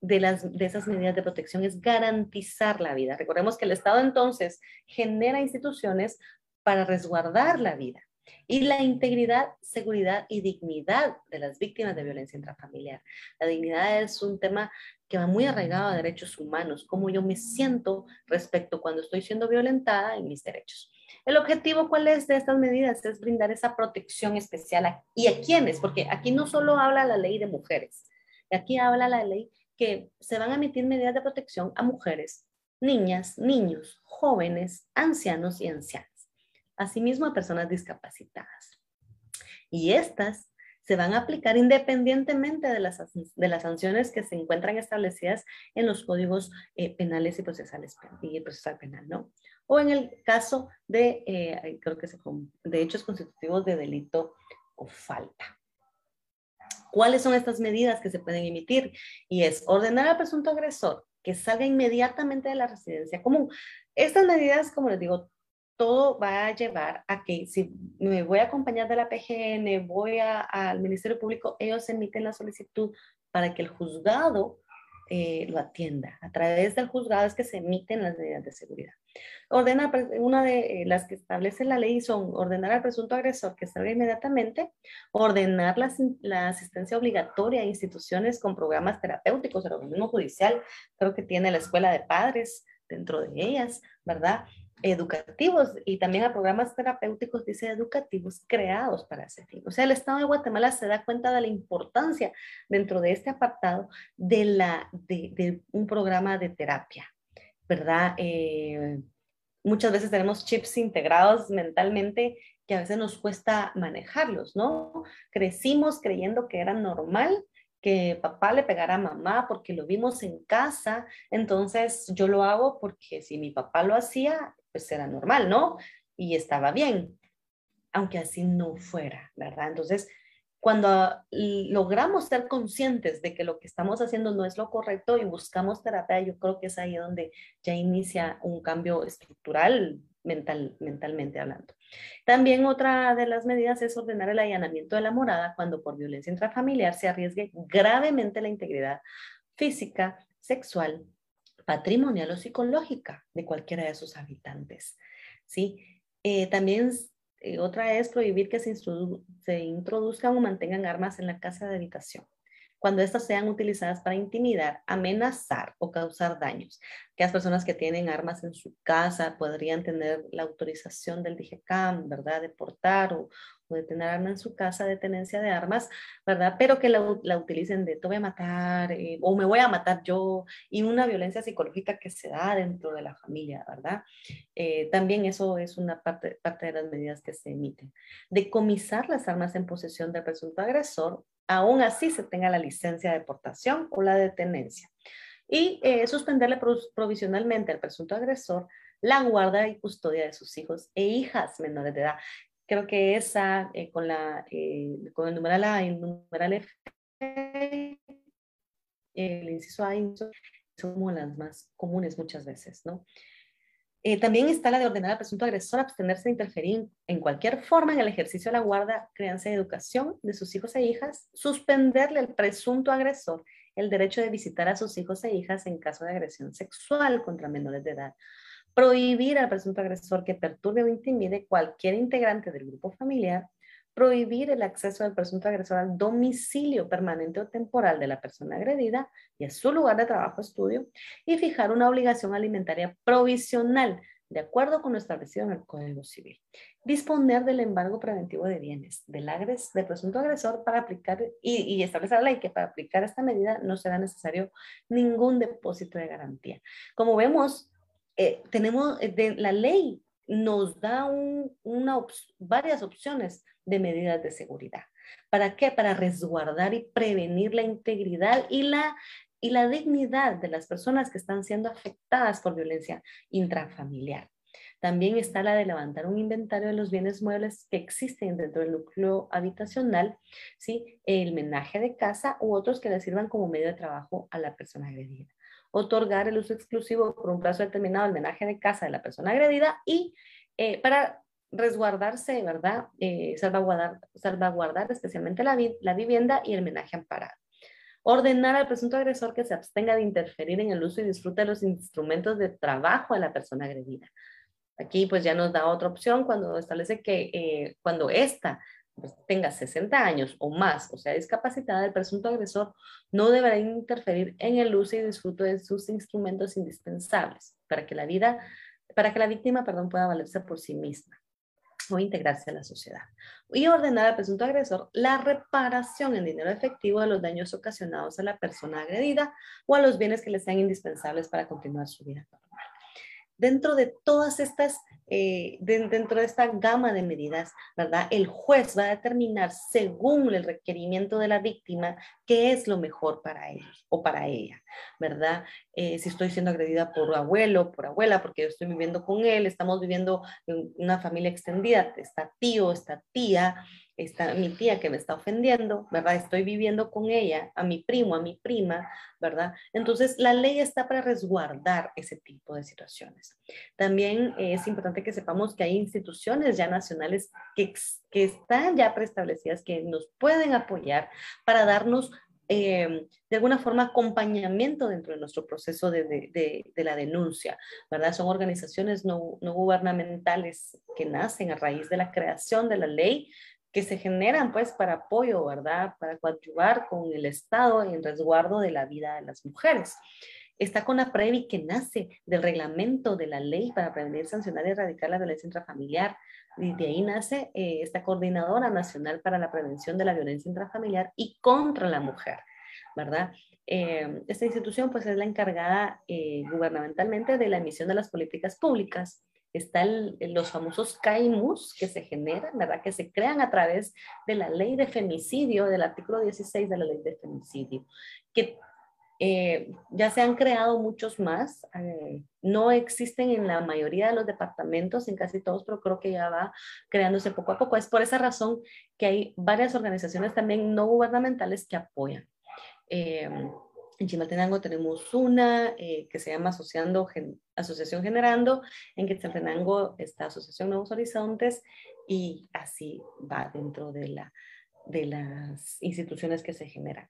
De, las, de esas medidas de protección es garantizar la vida. Recordemos que el Estado entonces genera instituciones para resguardar la vida y la integridad, seguridad y dignidad de las víctimas de violencia intrafamiliar. La dignidad es un tema que va muy arraigado a derechos humanos, cómo yo me siento respecto cuando estoy siendo violentada en mis derechos. El objetivo, ¿cuál es de estas medidas? Es brindar esa protección especial. A, ¿Y a quiénes? Porque aquí no solo habla la ley de mujeres, aquí habla la ley que se van a emitir medidas de protección a mujeres, niñas, niños, jóvenes, ancianos y ancianas asimismo a personas discapacitadas. Y estas se van a aplicar independientemente de las, de las sanciones que se encuentran establecidas en los códigos eh, penales y procesales y procesal penal, ¿no? O en el caso de, eh, creo que se, de hechos constitutivos de delito o falta. ¿Cuáles son estas medidas que se pueden emitir? Y es ordenar al presunto agresor que salga inmediatamente de la residencia común. Estas medidas, como les digo, todo va a llevar a que si me voy a acompañar de la PGN, voy al Ministerio Público, ellos emiten la solicitud para que el juzgado eh, lo atienda. A través del juzgado es que se emiten las medidas de seguridad. Ordena, una de eh, las que establece la ley son ordenar al presunto agresor que salga inmediatamente, ordenar la, la asistencia obligatoria a instituciones con programas terapéuticos, el organismo judicial, creo que tiene la escuela de padres dentro de ellas, ¿verdad? Educativos y también a programas terapéuticos, dice educativos, creados para ese fin. O sea, el Estado de Guatemala se da cuenta de la importancia dentro de este apartado de, la, de, un programa de terapia, ¿verdad? Eh, muchas veces tenemos chips integrados mentalmente que a veces nos cuesta manejarlos, ¿no? Crecimos creyendo que era normal que papá le pegara a mamá porque lo vimos en casa, entonces yo lo hago porque si mi papá lo hacía, pues era normal, ¿no? Y estaba bien, aunque así no fuera, ¿verdad? Entonces, cuando logramos ser conscientes de que lo que estamos haciendo no es lo correcto y buscamos terapia, yo creo que es ahí donde ya inicia un cambio estructural mental, mentalmente hablando. También otra de las medidas es ordenar el allanamiento de la morada cuando por violencia intrafamiliar se arriesgue gravemente la integridad física, sexual, patrimonial o psicológica de cualquiera de sus habitantes. ¿sí? Eh, también eh, otra es prohibir que se, se introduzcan o mantengan armas en la casa de habitación cuando éstas sean utilizadas para intimidar, amenazar o causar daños. Que las personas que tienen armas en su casa podrían tener la autorización del DIGECAM, ¿verdad? De portar o, de tener armas en su casa de tenencia de armas, ¿verdad? Pero que la, la utilicen de te voy a matar eh, o me voy a matar yo y una violencia psicológica que se da dentro de la familia, ¿verdad? Eh, también eso es una parte, parte de las medidas que se emiten. Decomisar las armas en posesión del presunto agresor aún así se tenga la licencia de deportación o la de tenencia. Y eh, suspenderle provisionalmente al presunto agresor la guarda y custodia de sus hijos e hijas menores de edad. Creo que esa, eh, con, la, eh, con el numeral A y el numeral F, el inciso A son como las más comunes muchas veces, ¿no? Eh, también está la de ordenar al presunto agresor abstenerse de interferir en cualquier forma en el ejercicio de la guarda, crianza y educación de sus hijos e hijas, suspenderle al presunto agresor el derecho de visitar a sus hijos e hijas en caso de agresión sexual contra menores de edad, prohibir al presunto agresor que perturbe o intimide cualquier integrante del grupo familiar, prohibir el acceso del presunto agresor al domicilio permanente o temporal de la persona agredida y a su lugar de trabajo o estudio, y fijar una obligación alimentaria provisional de acuerdo con lo establecido en el Código Civil. Disponer del embargo preventivo de bienes del, agres, del presunto agresor para aplicar y, y, establecer la ley que para aplicar esta medida no será necesario ningún depósito de garantía. Como vemos, eh, tenemos de, la ley nos da varias opciones de medidas de seguridad. ¿Para qué? Para resguardar y prevenir la integridad y la, y la dignidad de las personas que están siendo afectadas por violencia intrafamiliar. También está la de levantar un inventario de los bienes muebles que existen dentro del núcleo habitacional, ¿sí? el menaje de casa u otros que le sirvan como medio de trabajo a la persona agredida. Otorgar el uso exclusivo por un plazo determinado al menaje de casa de la persona agredida y eh, para resguardarse, ¿verdad? Eh, salvaguardar, salvaguardar especialmente la, la vivienda y el menaje amparado. Ordenar al presunto agresor que se abstenga de interferir en el uso y disfrute de los instrumentos de trabajo de la persona agredida. Aquí pues ya nos da otra opción cuando establece que eh, cuando ésta tenga 60 años o más o sea discapacitada, el presunto agresor no deberá interferir en el uso y disfrute de sus instrumentos indispensables para que la vida, para que la víctima, perdón, pueda valerse por sí misma o integrarse a la sociedad. Y ordenar al presunto agresor la reparación en dinero efectivo de los daños ocasionados a la persona agredida o a los bienes que le sean indispensables para continuar su vida dentro de todas estas, eh, dentro de esta gama de medidas, ¿verdad? El juez va a determinar según el requerimiento de la víctima qué es lo mejor para él o para ella, ¿verdad? Eh, si estoy siendo agredida por abuelo, por abuela, porque yo estoy viviendo con él, estamos viviendo en una familia extendida, está tío, está tía, está mi tía que me está ofendiendo, ¿verdad? Estoy viviendo con ella, a mi primo, a mi prima, ¿verdad? Entonces, la ley está para resguardar ese tipo de situaciones. También es importante que sepamos que hay instituciones ya nacionales que, que están ya preestablecidas, que nos pueden apoyar para darnos eh, de alguna forma acompañamiento dentro de nuestro proceso de, de, de, la denuncia, ¿verdad? Son organizaciones no, no, gubernamentales que nacen a raíz de la creación de la ley, que se generan pues para apoyo, ¿verdad? Para coadyuvar con el Estado en resguardo de la vida de las mujeres. Está con la PREVI que nace del reglamento de la ley para prevenir, sancionar y erradicar la violencia intrafamiliar. Y de ahí nace eh, esta Coordinadora Nacional para la Prevención de la Violencia Intrafamiliar y contra la Mujer, ¿verdad? Eh, esta institución pues es la encargada eh, gubernamentalmente de la emisión de las políticas públicas están los famosos CAIMUS que se generan, ¿verdad? Que se crean a través de la ley de femicidio, del artículo 16 de la ley de femicidio, que eh, ya se han creado muchos más, eh, no existen en la mayoría de los departamentos, en casi todos, pero creo que ya va creándose poco a poco. Es por esa razón que hay varias organizaciones también no gubernamentales que apoyan. Eh, en Chimaltenango tenemos una eh, que se llama Asociando, Asociación Generando, en Quetzaltenango está Asociación Nuevos Horizontes y así va dentro de, la, de las instituciones que se generan.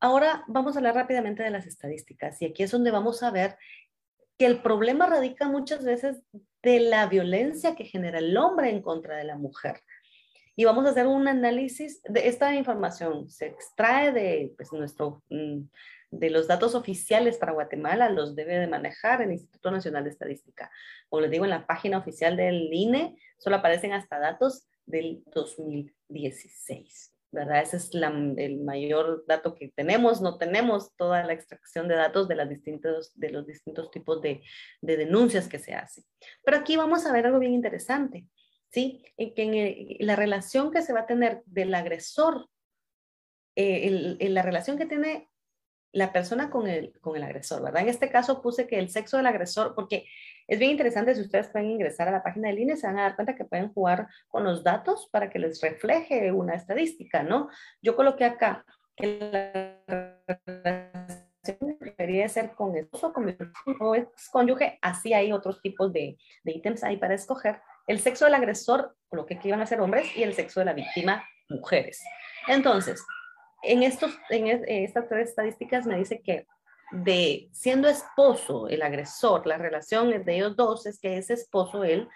Ahora vamos a hablar rápidamente de las estadísticas y aquí es donde vamos a ver que el problema radica muchas veces de la violencia que genera el hombre en contra de la mujer. Y vamos a hacer un análisis de esta información. Se extrae de pues, nuestro... Mm, de los datos oficiales para Guatemala los debe de manejar el Instituto Nacional de Estadística. Como les digo, en la página oficial del INE solo aparecen hasta datos del 2016. ¿verdad? Ese es el mayor dato que tenemos. No tenemos toda la extracción de datos de, las distintos, de los distintos tipos de, de denuncias que se hacen. Pero aquí vamos a ver algo bien interesante, ¿sí? En que en la relación que se va a tener del agresor eh, la relación que tiene la persona con el, con el agresor, ¿verdad? En este caso puse que el sexo del agresor, porque es bien interesante, si ustedes pueden ingresar a la página del INE, se van a dar cuenta que pueden jugar con los datos para que les refleje una estadística, ¿no? Yo coloqué acá que la debería ser con esposo, con mi cónyuge, así hay otros tipos de, de ítems ahí para escoger. El sexo del agresor, coloqué que iban a ser hombres, y el sexo de la víctima, mujeres. Entonces, en, estos, en estas tres estadísticas me dice que de siendo esposo el agresor, la relación de ellos dos es que ese esposo, él,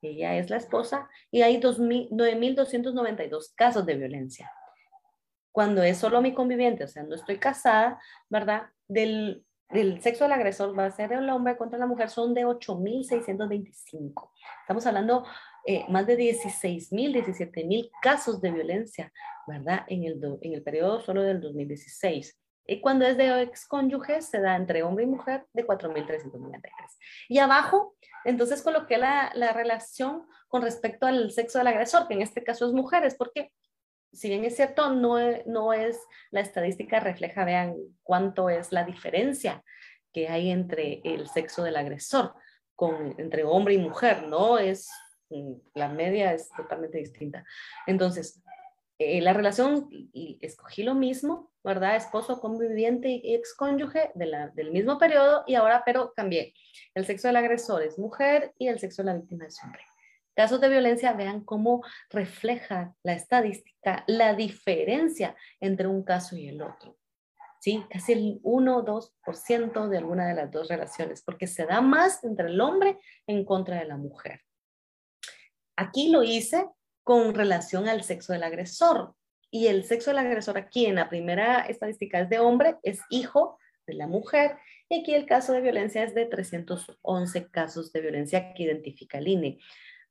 ella es la esposa, y hay 9.292 casos de violencia. Cuando es solo mi conviviente, o sea, no estoy casada, ¿verdad? Del, del sexo del agresor va a ser el hombre contra la mujer, son de 8.625. Estamos hablando eh, más de 16.000, 17.000 casos de violencia, ¿verdad? En el, en el periodo solo del 2016. Y cuando es de ex cónyuge, se da entre hombre y mujer de 4.393. Y abajo, entonces coloqué la, la relación con respecto al sexo del agresor, que en este caso es mujeres, porque si bien es cierto, no, no es la estadística refleja, vean cuánto es la diferencia que hay entre el sexo del agresor, con, entre hombre y mujer, ¿no? Es la media es totalmente distinta. Entonces, eh, la relación, y escogí lo mismo, ¿verdad? Esposo, conviviente y excónyuge de del mismo periodo y ahora, pero cambié. El sexo del agresor es mujer y el sexo de la víctima es hombre. Casos de violencia, vean cómo refleja la estadística la diferencia entre un caso y el otro. ¿Sí? Casi el 1 o 2% de alguna de las dos relaciones, porque se da más entre el hombre en contra de la mujer. Aquí lo hice con relación al sexo del agresor. Y el sexo del agresor aquí en la primera estadística es de hombre, es hijo de la mujer. Y aquí el caso de violencia es de 311 casos de violencia que identifica el INE.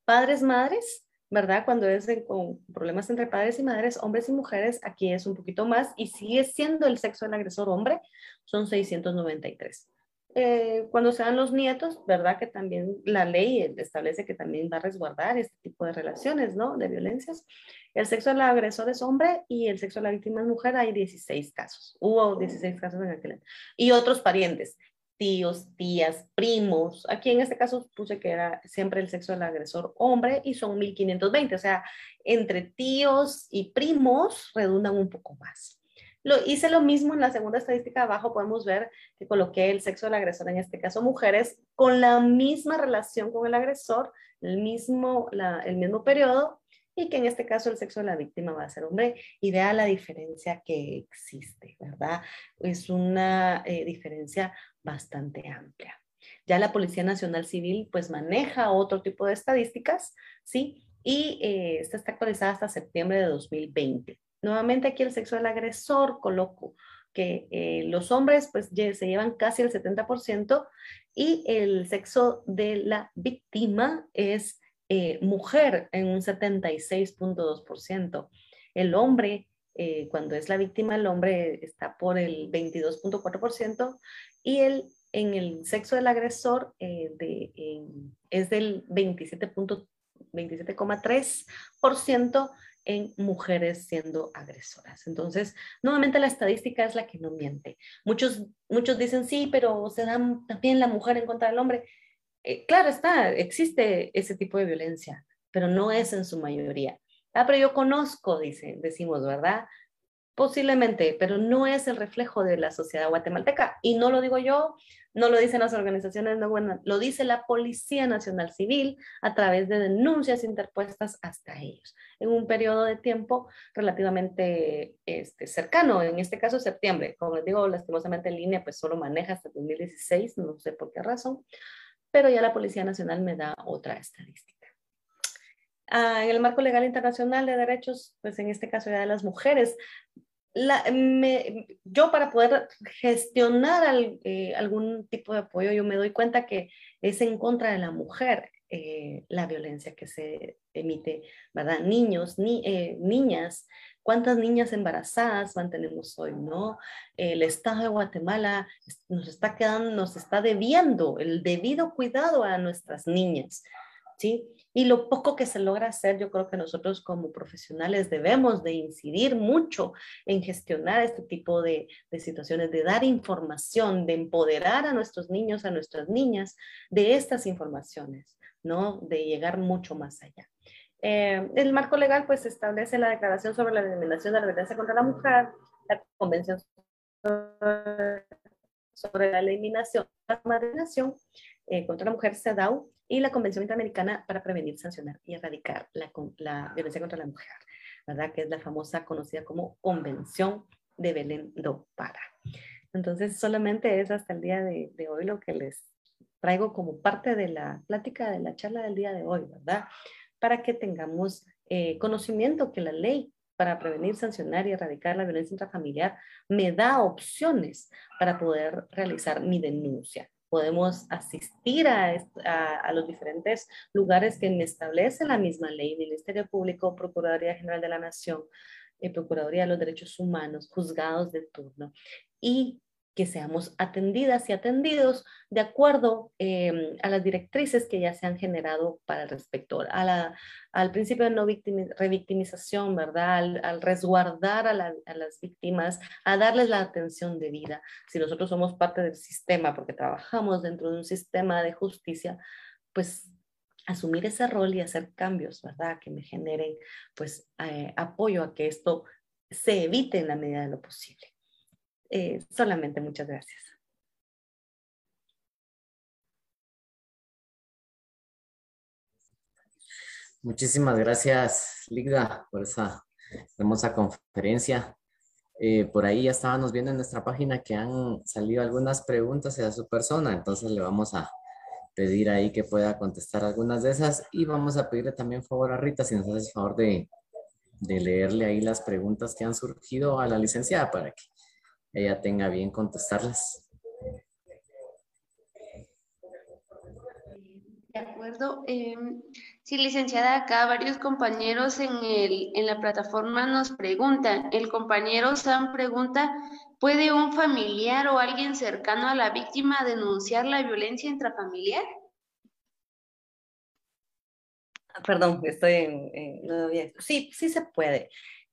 Padres, madres, ¿verdad? Cuando es con problemas entre padres y madres, hombres y mujeres, aquí es un poquito más y sigue siendo el sexo del agresor hombre, son 693. Eh, cuando sean los nietos, ¿verdad? Que también la ley establece que también va a resguardar este tipo de relaciones, ¿no? De violencias. El sexo del agresor es hombre y el sexo de la víctima es mujer, hay 16 casos. Hubo 16 casos en aquel Y otros parientes, tíos, tías, primos. Aquí en este caso puse que era siempre el sexo del agresor hombre y son 1520. O sea, entre tíos y primos redundan un poco más. Lo, hice lo mismo en la segunda estadística abajo, podemos ver que coloqué el sexo del agresor, en este caso mujeres, con la misma relación con el agresor, el mismo, el mismo periodo, y que en este caso el sexo de la víctima va a ser hombre, y vea la diferencia que existe, ¿verdad? Es una eh, diferencia bastante amplia. Ya la Policía Nacional Civil pues maneja otro tipo de estadísticas, ¿sí? Y eh, esta está actualizada hasta septiembre de 2020. Nuevamente aquí el sexo del agresor, coloco que eh, los hombres pues se llevan casi el 70% y el sexo de la víctima es eh, mujer en un 76.2%. El hombre, eh, cuando es la víctima, el hombre está por el 22.4% y el, en el sexo del agresor es del 27.3% en mujeres siendo agresoras. Entonces, nuevamente la estadística es la que no miente. Muchos, muchos dicen, sí, pero se dan también la mujer en contra del hombre. Eh, claro está, existe ese tipo de violencia, pero no es en su mayoría. Ah, pero yo conozco, dice, decimos, ¿verdad? Posiblemente, pero no es el reflejo de la sociedad guatemalteca. Y no lo digo yo, no lo dicen las organizaciones no buenas, lo dice la Policía Nacional Civil a través de denuncias interpuestas hasta ellos, en un periodo de tiempo relativamente este, cercano, en este caso septiembre. Como les digo, lastimosamente en línea pues solo maneja hasta 2016, no sé por qué razón, pero ya la Policía Nacional me da otra estadística. Ah, en el marco legal internacional de derechos, pues en este caso ya de las mujeres, yo para poder gestionar eh, algún tipo de apoyo, yo me doy cuenta que es en contra de la mujer eh, la violencia que se emite, ¿verdad? Niños, ni, eh, niñas, ¿cuántas niñas embarazadas mantenemos hoy, no? El Estado de Guatemala nos está quedando, nos está debiendo el debido cuidado a nuestras niñas. ¿Sí? Y lo poco que se logra hacer, yo creo que nosotros como profesionales debemos de incidir mucho en gestionar este tipo de, de, situaciones, de dar información, de empoderar a nuestros niños, a nuestras niñas de estas informaciones, ¿no? De llegar mucho más allá. Eh, el marco legal pues establece la Declaración sobre la Eliminación de la Violencia contra la Mujer, la Convención sobre la Eliminación de la Marginación eh, contra la Mujer, CEDAW, y la Convención Interamericana para Prevenir, Sancionar y Erradicar la, la Violencia contra la Mujer, ¿verdad? Que es la famosa conocida como Convención de Belén do Para. Entonces, solamente es hasta el día de, de hoy lo que les traigo como parte de la plática de la charla del día de hoy, ¿verdad? para que tengamos eh, conocimiento que la ley para prevenir, sancionar y erradicar la violencia intrafamiliar me da opciones para poder realizar mi denuncia. Podemos asistir a, los diferentes lugares que establece la misma ley, Ministerio Público, Procuraduría General de la Nación, eh, Procuraduría de los Derechos Humanos, juzgados de turno, y que seamos atendidas y atendidos de acuerdo em, a las directrices que ya se han generado para el respecto, a la, al principio de no revictimización, ¿verdad? Al, resguardar a, las víctimas, a darles la atención debida. Si nosotros somos parte del sistema, porque trabajamos dentro de un sistema de justicia, pues asumir ese rol y hacer cambios, ¿verdad? Que me generen, pues, eh, apoyo a que esto se evite en la medida de lo posible. Eh, solamente muchas gracias. Muchísimas gracias, Ligda, por esa hermosa conferencia. Eh, por ahí ya estábamos viendo en nuestra página que han salido algunas preguntas a su persona, entonces le vamos a pedir ahí que pueda contestar algunas de esas y vamos a pedirle también favor a Rita si nos hace favor de, de leerle ahí las preguntas que han surgido a la licenciada para que ella tenga bien contestarlas. De acuerdo. Em, sí, licenciada, acá varios compañeros en, el, en la plataforma nos preguntan. El compañero Sam pregunta, ¿puede un familiar o alguien cercano a la víctima denunciar la violencia intrafamiliar? Perdón, estoy en... sí, sí se puede.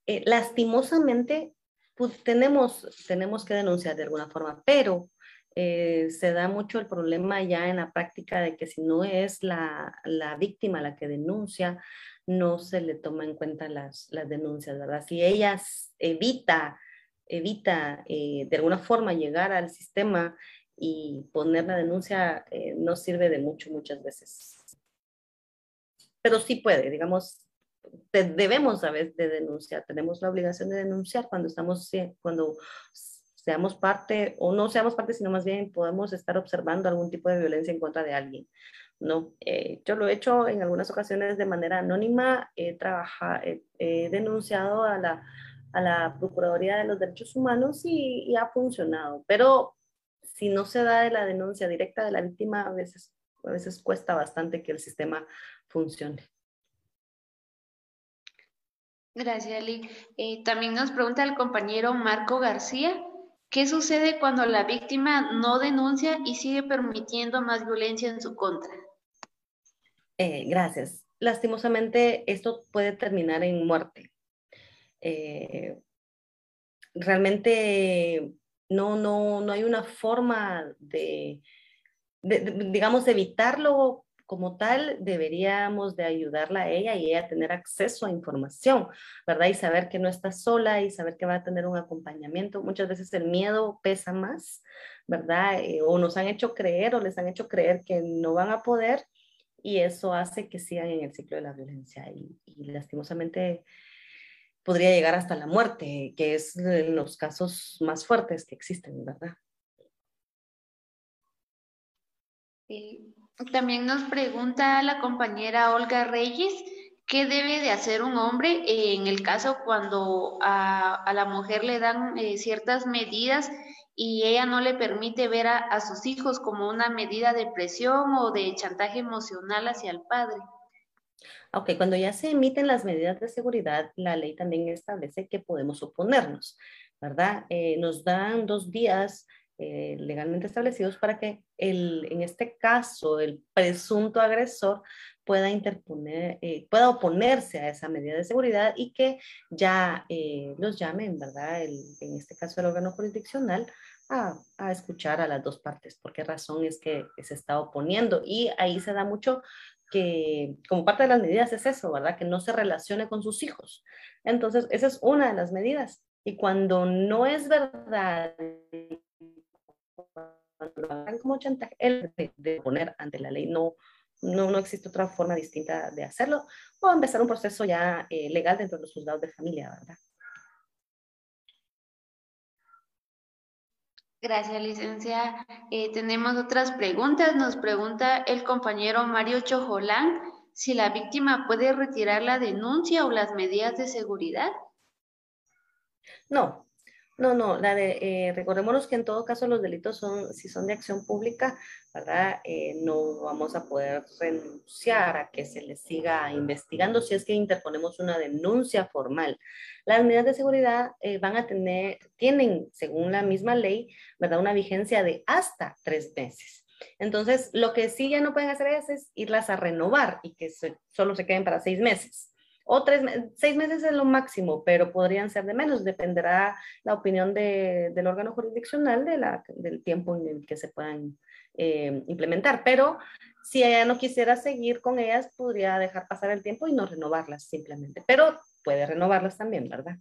Eh, lastimosamente, pues tenemos, tenemos que denunciar de alguna forma, pero eh, se da mucho el problema ya en la práctica de que si no es la, la víctima la que denuncia, no se le toma en cuenta las, las denuncias, ¿verdad? Si ella evita, evita eh, de alguna forma llegar al sistema y poner la denuncia, eh, no sirve de mucho muchas veces. Pero sí puede, digamos, debemos a veces de denunciar, tenemos la obligación de denunciar cuando estamos, cuando seamos parte o no seamos parte, sino más bien podemos estar observando algún tipo de violencia en contra de alguien. No, eh, yo lo he hecho en algunas ocasiones de manera anónima, he, trabajado, he, denunciado a la, a la Procuraduría de los Derechos Humanos y, y, ha funcionado, pero si no se da de la denuncia directa de la víctima, a veces, a veces cuesta bastante que el sistema funcione. Gracias, Ali. Eh, también nos pregunta el compañero Marco García, ¿qué sucede cuando la víctima no denuncia y sigue permitiendo más violencia en su contra? Eh, gracias. Lastimosamente, esto puede terminar en muerte. Eh, realmente no, no, no hay una forma de, de, digamos, evitarlo como tal, deberíamos de ayudarla a ella y ella tener acceso a información, ¿verdad? Y saber que no está sola y saber que va a tener un acompañamiento. Muchas veces el miedo pesa más, ¿verdad? Eh, o nos han hecho creer o les han hecho creer que no van a poder y eso hace que sigan en el ciclo de la violencia y, y lastimosamente podría llegar hasta la muerte, que es los casos más fuertes que existen, ¿verdad? Sí. También nos pregunta la compañera Olga Reyes, ¿qué debe de hacer un hombre en el caso cuando a, la mujer le dan eh, ciertas medidas y ella no le permite ver a, sus hijos como una medida de presión o de chantaje emocional hacia el padre? Ok, cuando ya se emiten las medidas de seguridad, la ley también establece que podemos oponernos, ¿verdad? Eh, nos dan dos días eh, legalmente establecidos para que el, en este caso el presunto agresor pueda interponer, eh, pueda oponerse a esa medida de seguridad y que ya eh, los llamen, ¿verdad? en este caso el órgano jurisdiccional a, a, escuchar a las dos partes, por qué razón es que se está oponiendo. Y ahí se da mucho que como parte de las medidas es eso, ¿verdad? Que no se relacione con sus hijos. Entonces, esa es una de las medidas. Y cuando no es verdad, cuando como chantaje, el de poner ante la ley, no, no, no existe otra forma distinta de hacerlo, o empezar un proceso ya eh, legal dentro de los juzgados de familia, ¿verdad? Gracias, licencia. Eh, tenemos otras preguntas. Nos pregunta el compañero Mario Chojolán si la víctima puede retirar la denuncia o las medidas de seguridad. No, no, no, la eh, recordémonos que en todo caso los delitos son, si son de acción pública, ¿verdad? Eh, no vamos a poder renunciar a que se les siga investigando si es que interponemos una denuncia formal. Las medidas de seguridad eh, van a tener, tienen, según la misma ley, ¿verdad? Una vigencia de hasta tres meses. Entonces, lo que sí ya no pueden hacer es, irlas a renovar y que solo se queden para seis meses o tres, seis meses es lo máximo, pero podrían ser de menos, dependerá la opinión del órgano jurisdiccional del tiempo en el que se puedan eh, implementar. Pero si ella no quisiera seguir con ellas, podría dejar pasar el tiempo y no renovarlas simplemente, pero puede renovarlas también, ¿verdad?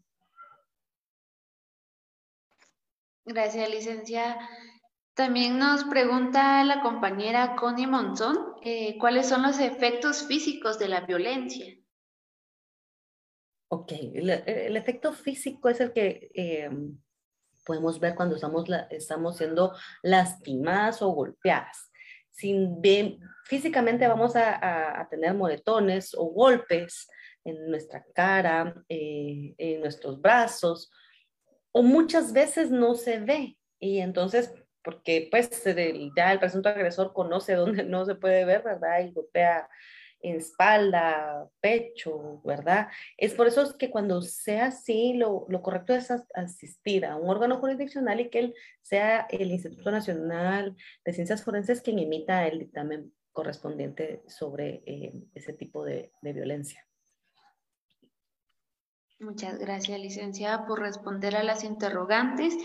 Gracias, licencia. También nos pregunta la compañera Connie Monzón, eh, ¿cuáles son los efectos físicos de la violencia? Ok, el, efecto físico es el que eh, podemos ver cuando estamos, estamos siendo lastimadas o golpeadas. Sin físicamente vamos a, tener moretones o golpes en nuestra cara, eh, en nuestros brazos, o muchas veces no se ve. Y entonces, porque pues ya el presunto agresor conoce (laughs) dónde no se puede ver, ¿verdad? Y golpea espalda, pecho, ¿verdad? Es por eso que cuando sea así, lo, lo, correcto es asistir a un órgano jurisdiccional y que él sea el Instituto Nacional de Ciencias Forenses quien emita el dictamen correspondiente sobre eh, ese tipo de, de violencia. Muchas gracias, licenciada, por responder a las interrogantes.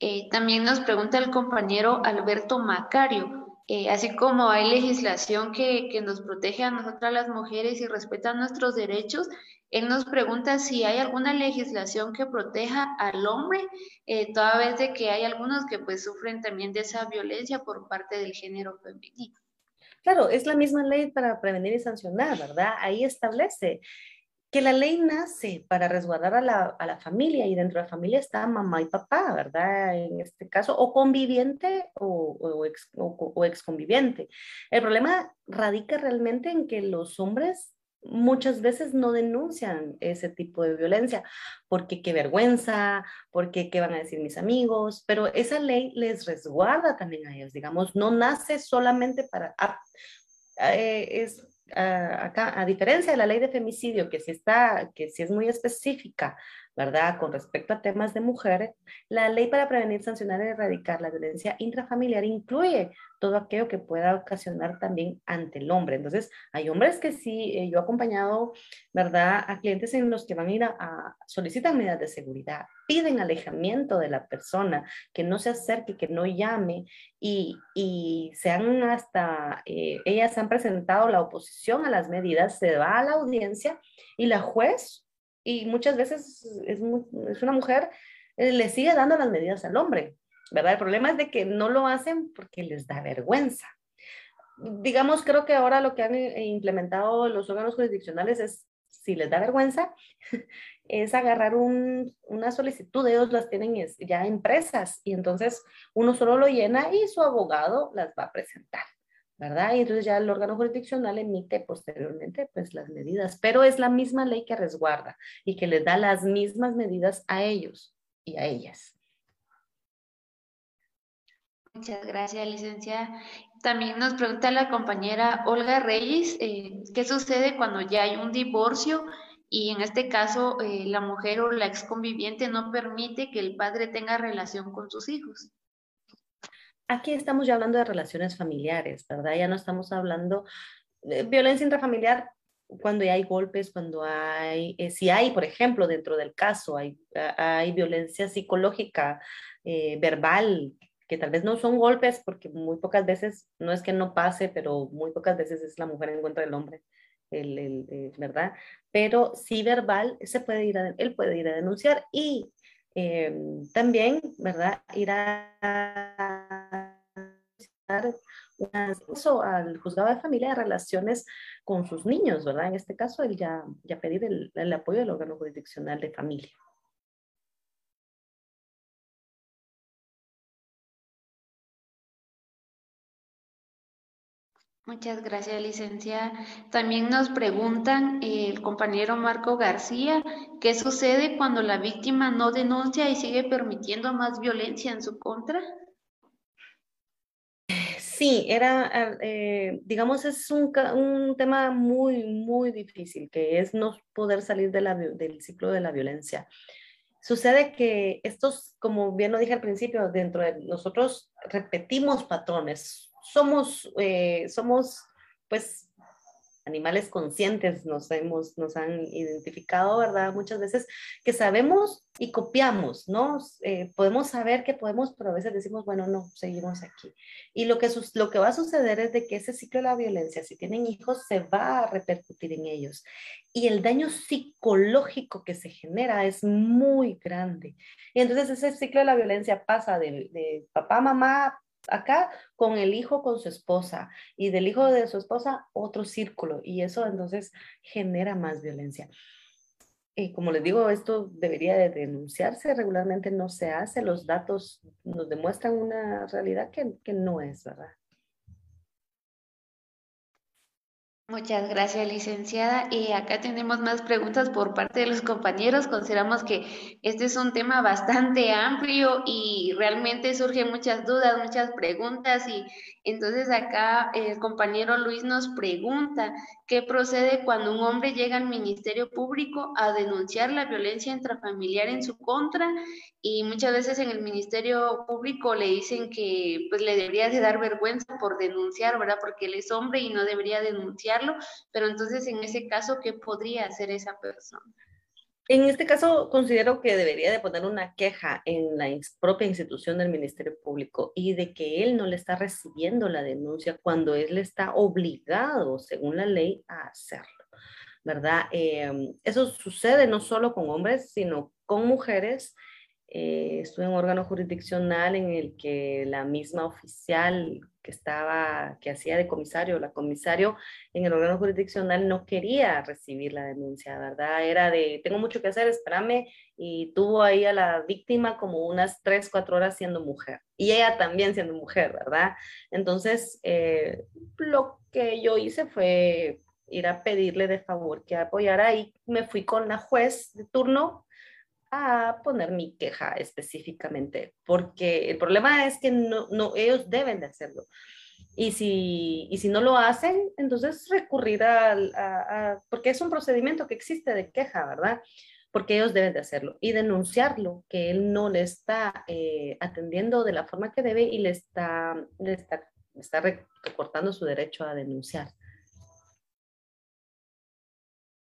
Eh, también nos pregunta el compañero Alberto Macario. Eh, así como hay legislación que, que, nos protege a nosotras las mujeres y respeta nuestros derechos, él nos pregunta si hay alguna legislación que proteja al hombre, eh, toda vez de que hay algunos que pues sufren también de esa violencia por parte del género femenino. Claro, es la misma ley para prevenir y sancionar, ¿verdad? Ahí establece que la ley nace para resguardar a la, a la, familia y dentro de la familia está mamá y papá, ¿verdad? En este caso, o conviviente o, o, ex, o, ex conviviente. El problema radica realmente en que los hombres muchas veces no denuncian ese tipo de violencia, porque qué vergüenza, porque qué van a decir mis amigos, pero esa ley les resguarda también a ellos, digamos, no nace solamente para... Ah, eh, es acá, a diferencia de la ley de femicidio, que sí está, que sí es muy específica, ¿verdad? Con respecto a temas de mujeres, la ley para prevenir, sancionar y erradicar la violencia intrafamiliar incluye todo aquello que pueda ocasionar también ante el hombre. Entonces, hay hombres que sí, eh, yo he acompañado, ¿verdad? A clientes en los que van a ir a, solicitar medidas de seguridad, piden alejamiento de la persona, que no se acerque, que no llame y, y se han hasta, eh, ellas han presentado la oposición a las medidas, se va a la audiencia y la juez y muchas veces es, es una mujer, eh, le sigue dando las medidas al hombre, ¿verdad? El problema es de que no lo hacen porque les da vergüenza. Digamos, creo que ahora lo que han eh, implementado los órganos jurisdiccionales es, si les da vergüenza, (laughs) es agarrar un, una solicitud, ellos las tienen ya impresas y entonces uno solo lo llena y su abogado las va a presentar. ¿Verdad? Y entonces ya el órgano jurisdiccional emite posteriormente pues las medidas, pero es la misma ley que resguarda y que les da las mismas medidas a ellos y a ellas. Muchas gracias, licenciada. También nos pregunta la compañera Olga Reyes, eh, ¿qué sucede cuando ya hay un divorcio y en este caso eh, la mujer o la ex conviviente no permite que el padre tenga relación con sus hijos? Aquí estamos ya hablando de relaciones familiares, ¿verdad? Ya no estamos hablando de violencia intrafamiliar cuando hay golpes, cuando hay, eh, si hay, por ejemplo, dentro del caso, hay, violencia psicológica, eh, verbal, que tal vez no son golpes, porque muy pocas veces, no es que no pase, pero muy pocas veces es la mujer en contra del hombre, eh, ¿verdad? Pero sí verbal, se puede ir a, él puede ir a denunciar y también, ¿verdad? Ir a al juzgado de familia de relaciones con sus niños, ¿verdad? En este caso, él ya, ya pedir el, el apoyo del órgano jurisdiccional de familia. Muchas gracias, licenciada. También nos preguntan eh, el compañero Marco García, ¿qué sucede cuando la víctima no denuncia y sigue permitiendo más violencia en su contra? Sí, era, eh, digamos, es un, un, tema muy, muy difícil, que es no poder salir de del ciclo de la violencia. Sucede que estos, como bien lo dije al principio, dentro de nosotros repetimos patrones, somos, eh, somos, pues, animales conscientes nos, hemos, nos han identificado, ¿verdad? Muchas veces que sabemos y copiamos, ¿no? Eh, podemos saber que podemos, pero a veces decimos, bueno, no, seguimos aquí. Y lo que, lo que va a suceder es de que ese ciclo de la violencia, si tienen hijos, se va a repercutir en ellos. Y el daño psicológico que se genera es muy grande. Y entonces ese ciclo de la violencia pasa de, de papá, mamá, acá con el hijo con su esposa y del hijo de su esposa otro círculo y eso entonces genera más violencia. Y como les digo, esto debería de denunciarse, regularmente no se hace, los datos nos demuestran una realidad que, que no es, ¿verdad? Muchas gracias, licenciada. Y acá tenemos más preguntas por parte de los compañeros. Consideramos que este es un tema bastante amplio y realmente surgen muchas dudas, muchas preguntas. Y entonces acá el compañero Luis nos pregunta, ¿qué procede cuando un hombre llega al Ministerio Público a denunciar la violencia intrafamiliar en su contra y muchas veces en el Ministerio Público le dicen que pues le debería de dar vergüenza por denunciar, ¿verdad? Porque él es hombre y no debería pero entonces en ese caso, ¿qué podría hacer esa persona? En este caso, considero que debería de poner una queja en la propia institución del Ministerio Público y de que él no le está recibiendo la denuncia cuando él está obligado, según la ley, a hacerlo, ¿verdad? Eh, eso sucede no solo con hombres, sino con mujeres eh, estuve en un órgano jurisdiccional en el que la misma oficial que estaba, que hacía de comisario, la comisario en el órgano jurisdiccional no quería recibir la denuncia, ¿verdad? Era de, tengo mucho que hacer, espérame, y tuvo ahí a la víctima como unas tres, cuatro horas siendo mujer, y ella también siendo mujer, ¿verdad? Entonces, eh, lo que yo hice fue ir a pedirle de favor que apoyara y me fui con la juez de turno a poner mi queja específicamente, porque el problema es que no, no ellos deben de hacerlo. Y si, y si no lo hacen, entonces recurrir a, porque es un procedimiento que existe de queja, ¿verdad? Porque ellos deben de hacerlo y denunciarlo, que él no le está eh, atendiendo de la forma que debe y le está, le está, está recortando su derecho a denunciar.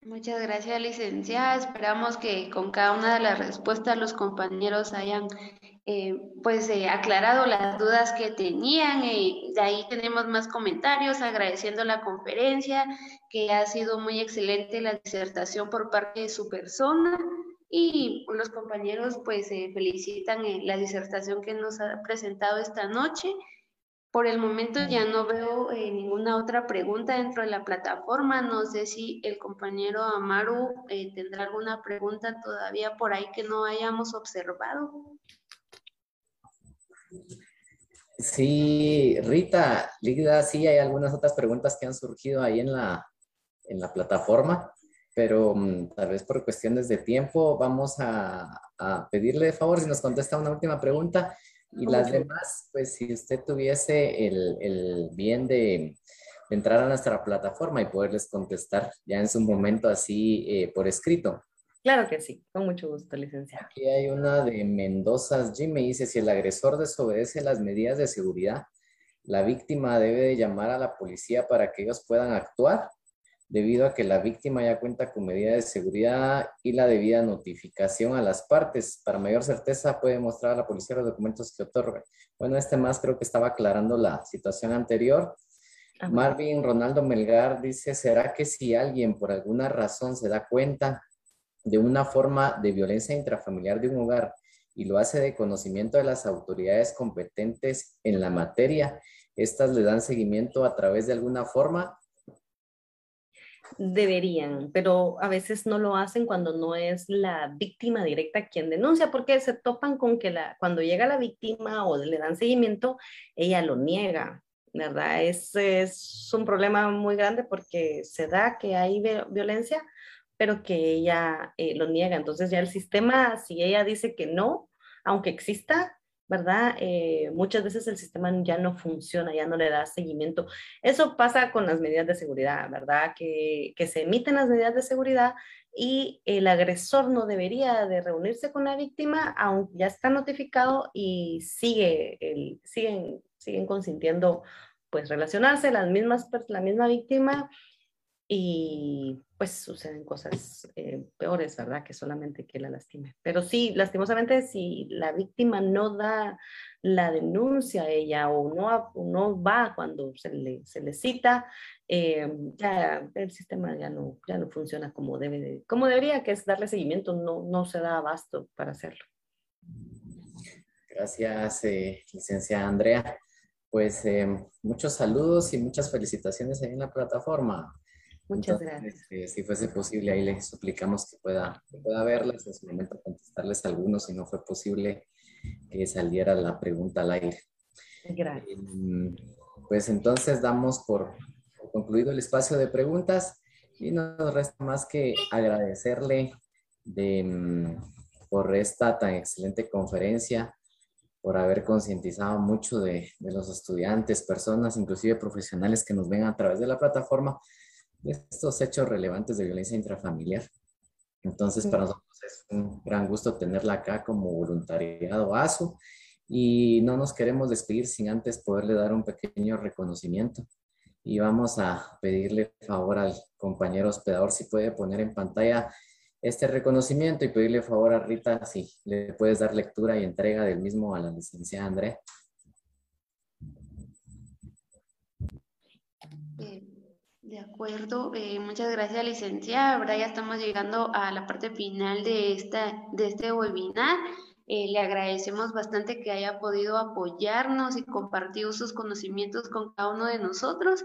Muchas gracias, licenciada. Esperamos que con cada una de las respuestas los compañeros hayan eh, pues eh, aclarado las dudas que tenían. y de ahí tenemos más comentarios agradeciendo la conferencia, que ha sido muy excelente la disertación por parte de su persona. Y los compañeros pues eh, felicitan la disertación que nos ha presentado esta noche por el momento ya no veo eh, ninguna otra pregunta dentro de la plataforma. No sé si el compañero Amaru eh, tendrá alguna pregunta todavía por ahí que no hayamos observado. Sí, Rita, Lida, sí hay algunas otras preguntas que han surgido ahí en la, en la plataforma, pero mm, tal vez por cuestiones de tiempo vamos a, a pedirle de favor si nos contesta una última pregunta y las demás, pues si usted tuviese el, el bien de, entrar a nuestra plataforma y poderles contestar ya en su momento así eh, por escrito, Claro que sí, con mucho gusto, licenciada. Aquí hay una de Mendoza Jim, me dice, si el agresor desobedece las medidas de seguridad, la víctima debe de llamar a la policía para que ellos puedan actuar, debido a que la víctima ya cuenta con medidas de seguridad y la debida notificación a las partes. Para mayor certeza puede mostrar a la policía los documentos que otorga. Bueno, este más creo que estaba aclarando la situación anterior. Marvin Ronaldo Melgar dice, ¿será que si alguien por alguna razón se da cuenta de una forma de violencia intrafamiliar de un hogar y lo hace de conocimiento de las autoridades competentes en la materia, estas le dan seguimiento a través de alguna forma. Deberían, pero a veces no lo hacen cuando no es la víctima directa quien denuncia, porque se topan con que la, cuando llega la víctima o le dan seguimiento, ella lo niega, ¿verdad? Es, es un problema muy grande porque se da que hay violencia, pero que ella eh, lo niega. Entonces ya el sistema, si ella dice que no, aunque exista, ¿verdad? Eh, muchas veces el sistema ya no funciona, ya no le da seguimiento. Eso pasa con las medidas de seguridad, ¿verdad? Que, que se emiten las medidas de seguridad y el agresor no debería de reunirse con la víctima, aunque ya está notificado y sigue el, siguen, siguen consintiendo pues relacionarse las mismas, la misma víctima y pues suceden cosas eh, peores, ¿verdad? Que solamente que la lastime. Pero sí, lastimosamente, si la víctima no da la denuncia a ella o no, no va cuando se le, se le cita, eh, ya el sistema ya no, ya no funciona como, debe de, como debería, que es darle seguimiento, no, no se da abasto para hacerlo. Gracias, eh, licenciada Andrea. Pues muchos saludos y muchas felicitaciones ahí en la plataforma. Muchas gracias. Este, si fuese posible, ahí le suplicamos que pueda, pueda verlas, en su momento contestarles algunos, si no fue posible que saliera la pregunta al aire. Gracias. Em, pues entonces damos por, concluido el espacio de preguntas y no nos resta más que agradecerle de, por esta tan excelente conferencia, por haber concientizado mucho de, de, los estudiantes, personas, inclusive profesionales que nos ven a través de la plataforma estos hechos relevantes de violencia intrafamiliar. Entonces, para nosotros es un gran gusto tenerla acá como voluntariado ASO y no nos queremos despedir sin antes poderle dar un pequeño reconocimiento. Y vamos a pedirle favor al compañero hospedador si puede poner en pantalla este reconocimiento y pedirle favor a Rita si le puedes dar lectura y entrega del mismo a la licenciada Andrea. De acuerdo, eh, muchas gracias licenciada. Ahora ya estamos llegando a la parte final de, esta, de este webinar. Eh, le agradecemos bastante que haya podido apoyarnos y compartir sus conocimientos con cada uno de nosotros.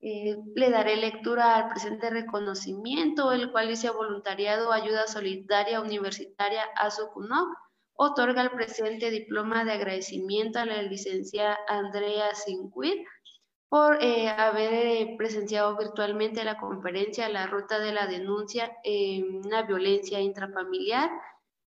Eh, le daré lectura al presente reconocimiento, el cual dice voluntariado ayuda solidaria universitaria a SUCUNOC. Otorga el presente diploma de agradecimiento a la licenciada Andrea Sinquit por eh, haber eh, presenciado virtualmente la conferencia La Ruta de la Denuncia en la Violencia Intrafamiliar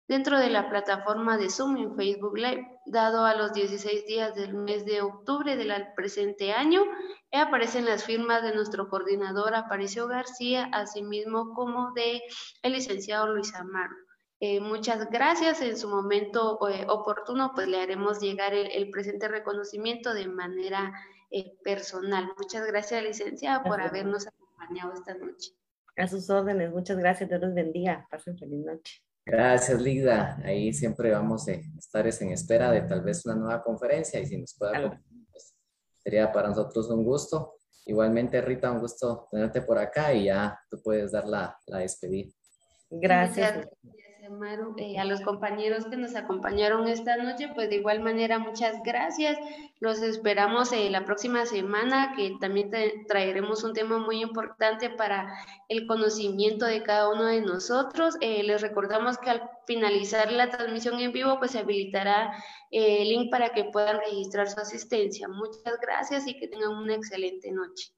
dentro de la plataforma de Zoom en Facebook Live, dado a los 16 días del mes de octubre del presente año. aparecen las firmas de nuestro coordinador Aparicio García, asimismo como de el licenciado Luis Amaro. Eh, muchas gracias. En su momento oportuno, pues le haremos llegar el, el presente reconocimiento de manera eh, personal. Muchas gracias, licenciada, por habernos acompañado esta noche. A sus órdenes, muchas gracias, Dios los bendiga, pasen feliz noche. Gracias, Lida. Ahí siempre vamos a estar en espera de tal vez una nueva conferencia y si nos pueda pues, sería para nosotros un gusto. Igualmente, Rita, un gusto tenerte por acá y ya tú puedes dar la, la despedida. Gracias. Eh, a los compañeros que nos acompañaron esta noche, pues de igual manera muchas gracias. Los esperamos eh, la próxima semana, que también traeremos un tema muy importante para el conocimiento de cada uno de nosotros. Eh, les recordamos que al finalizar la transmisión en vivo, pues se habilitará el link para que puedan registrar su asistencia. Muchas gracias y que tengan una excelente noche.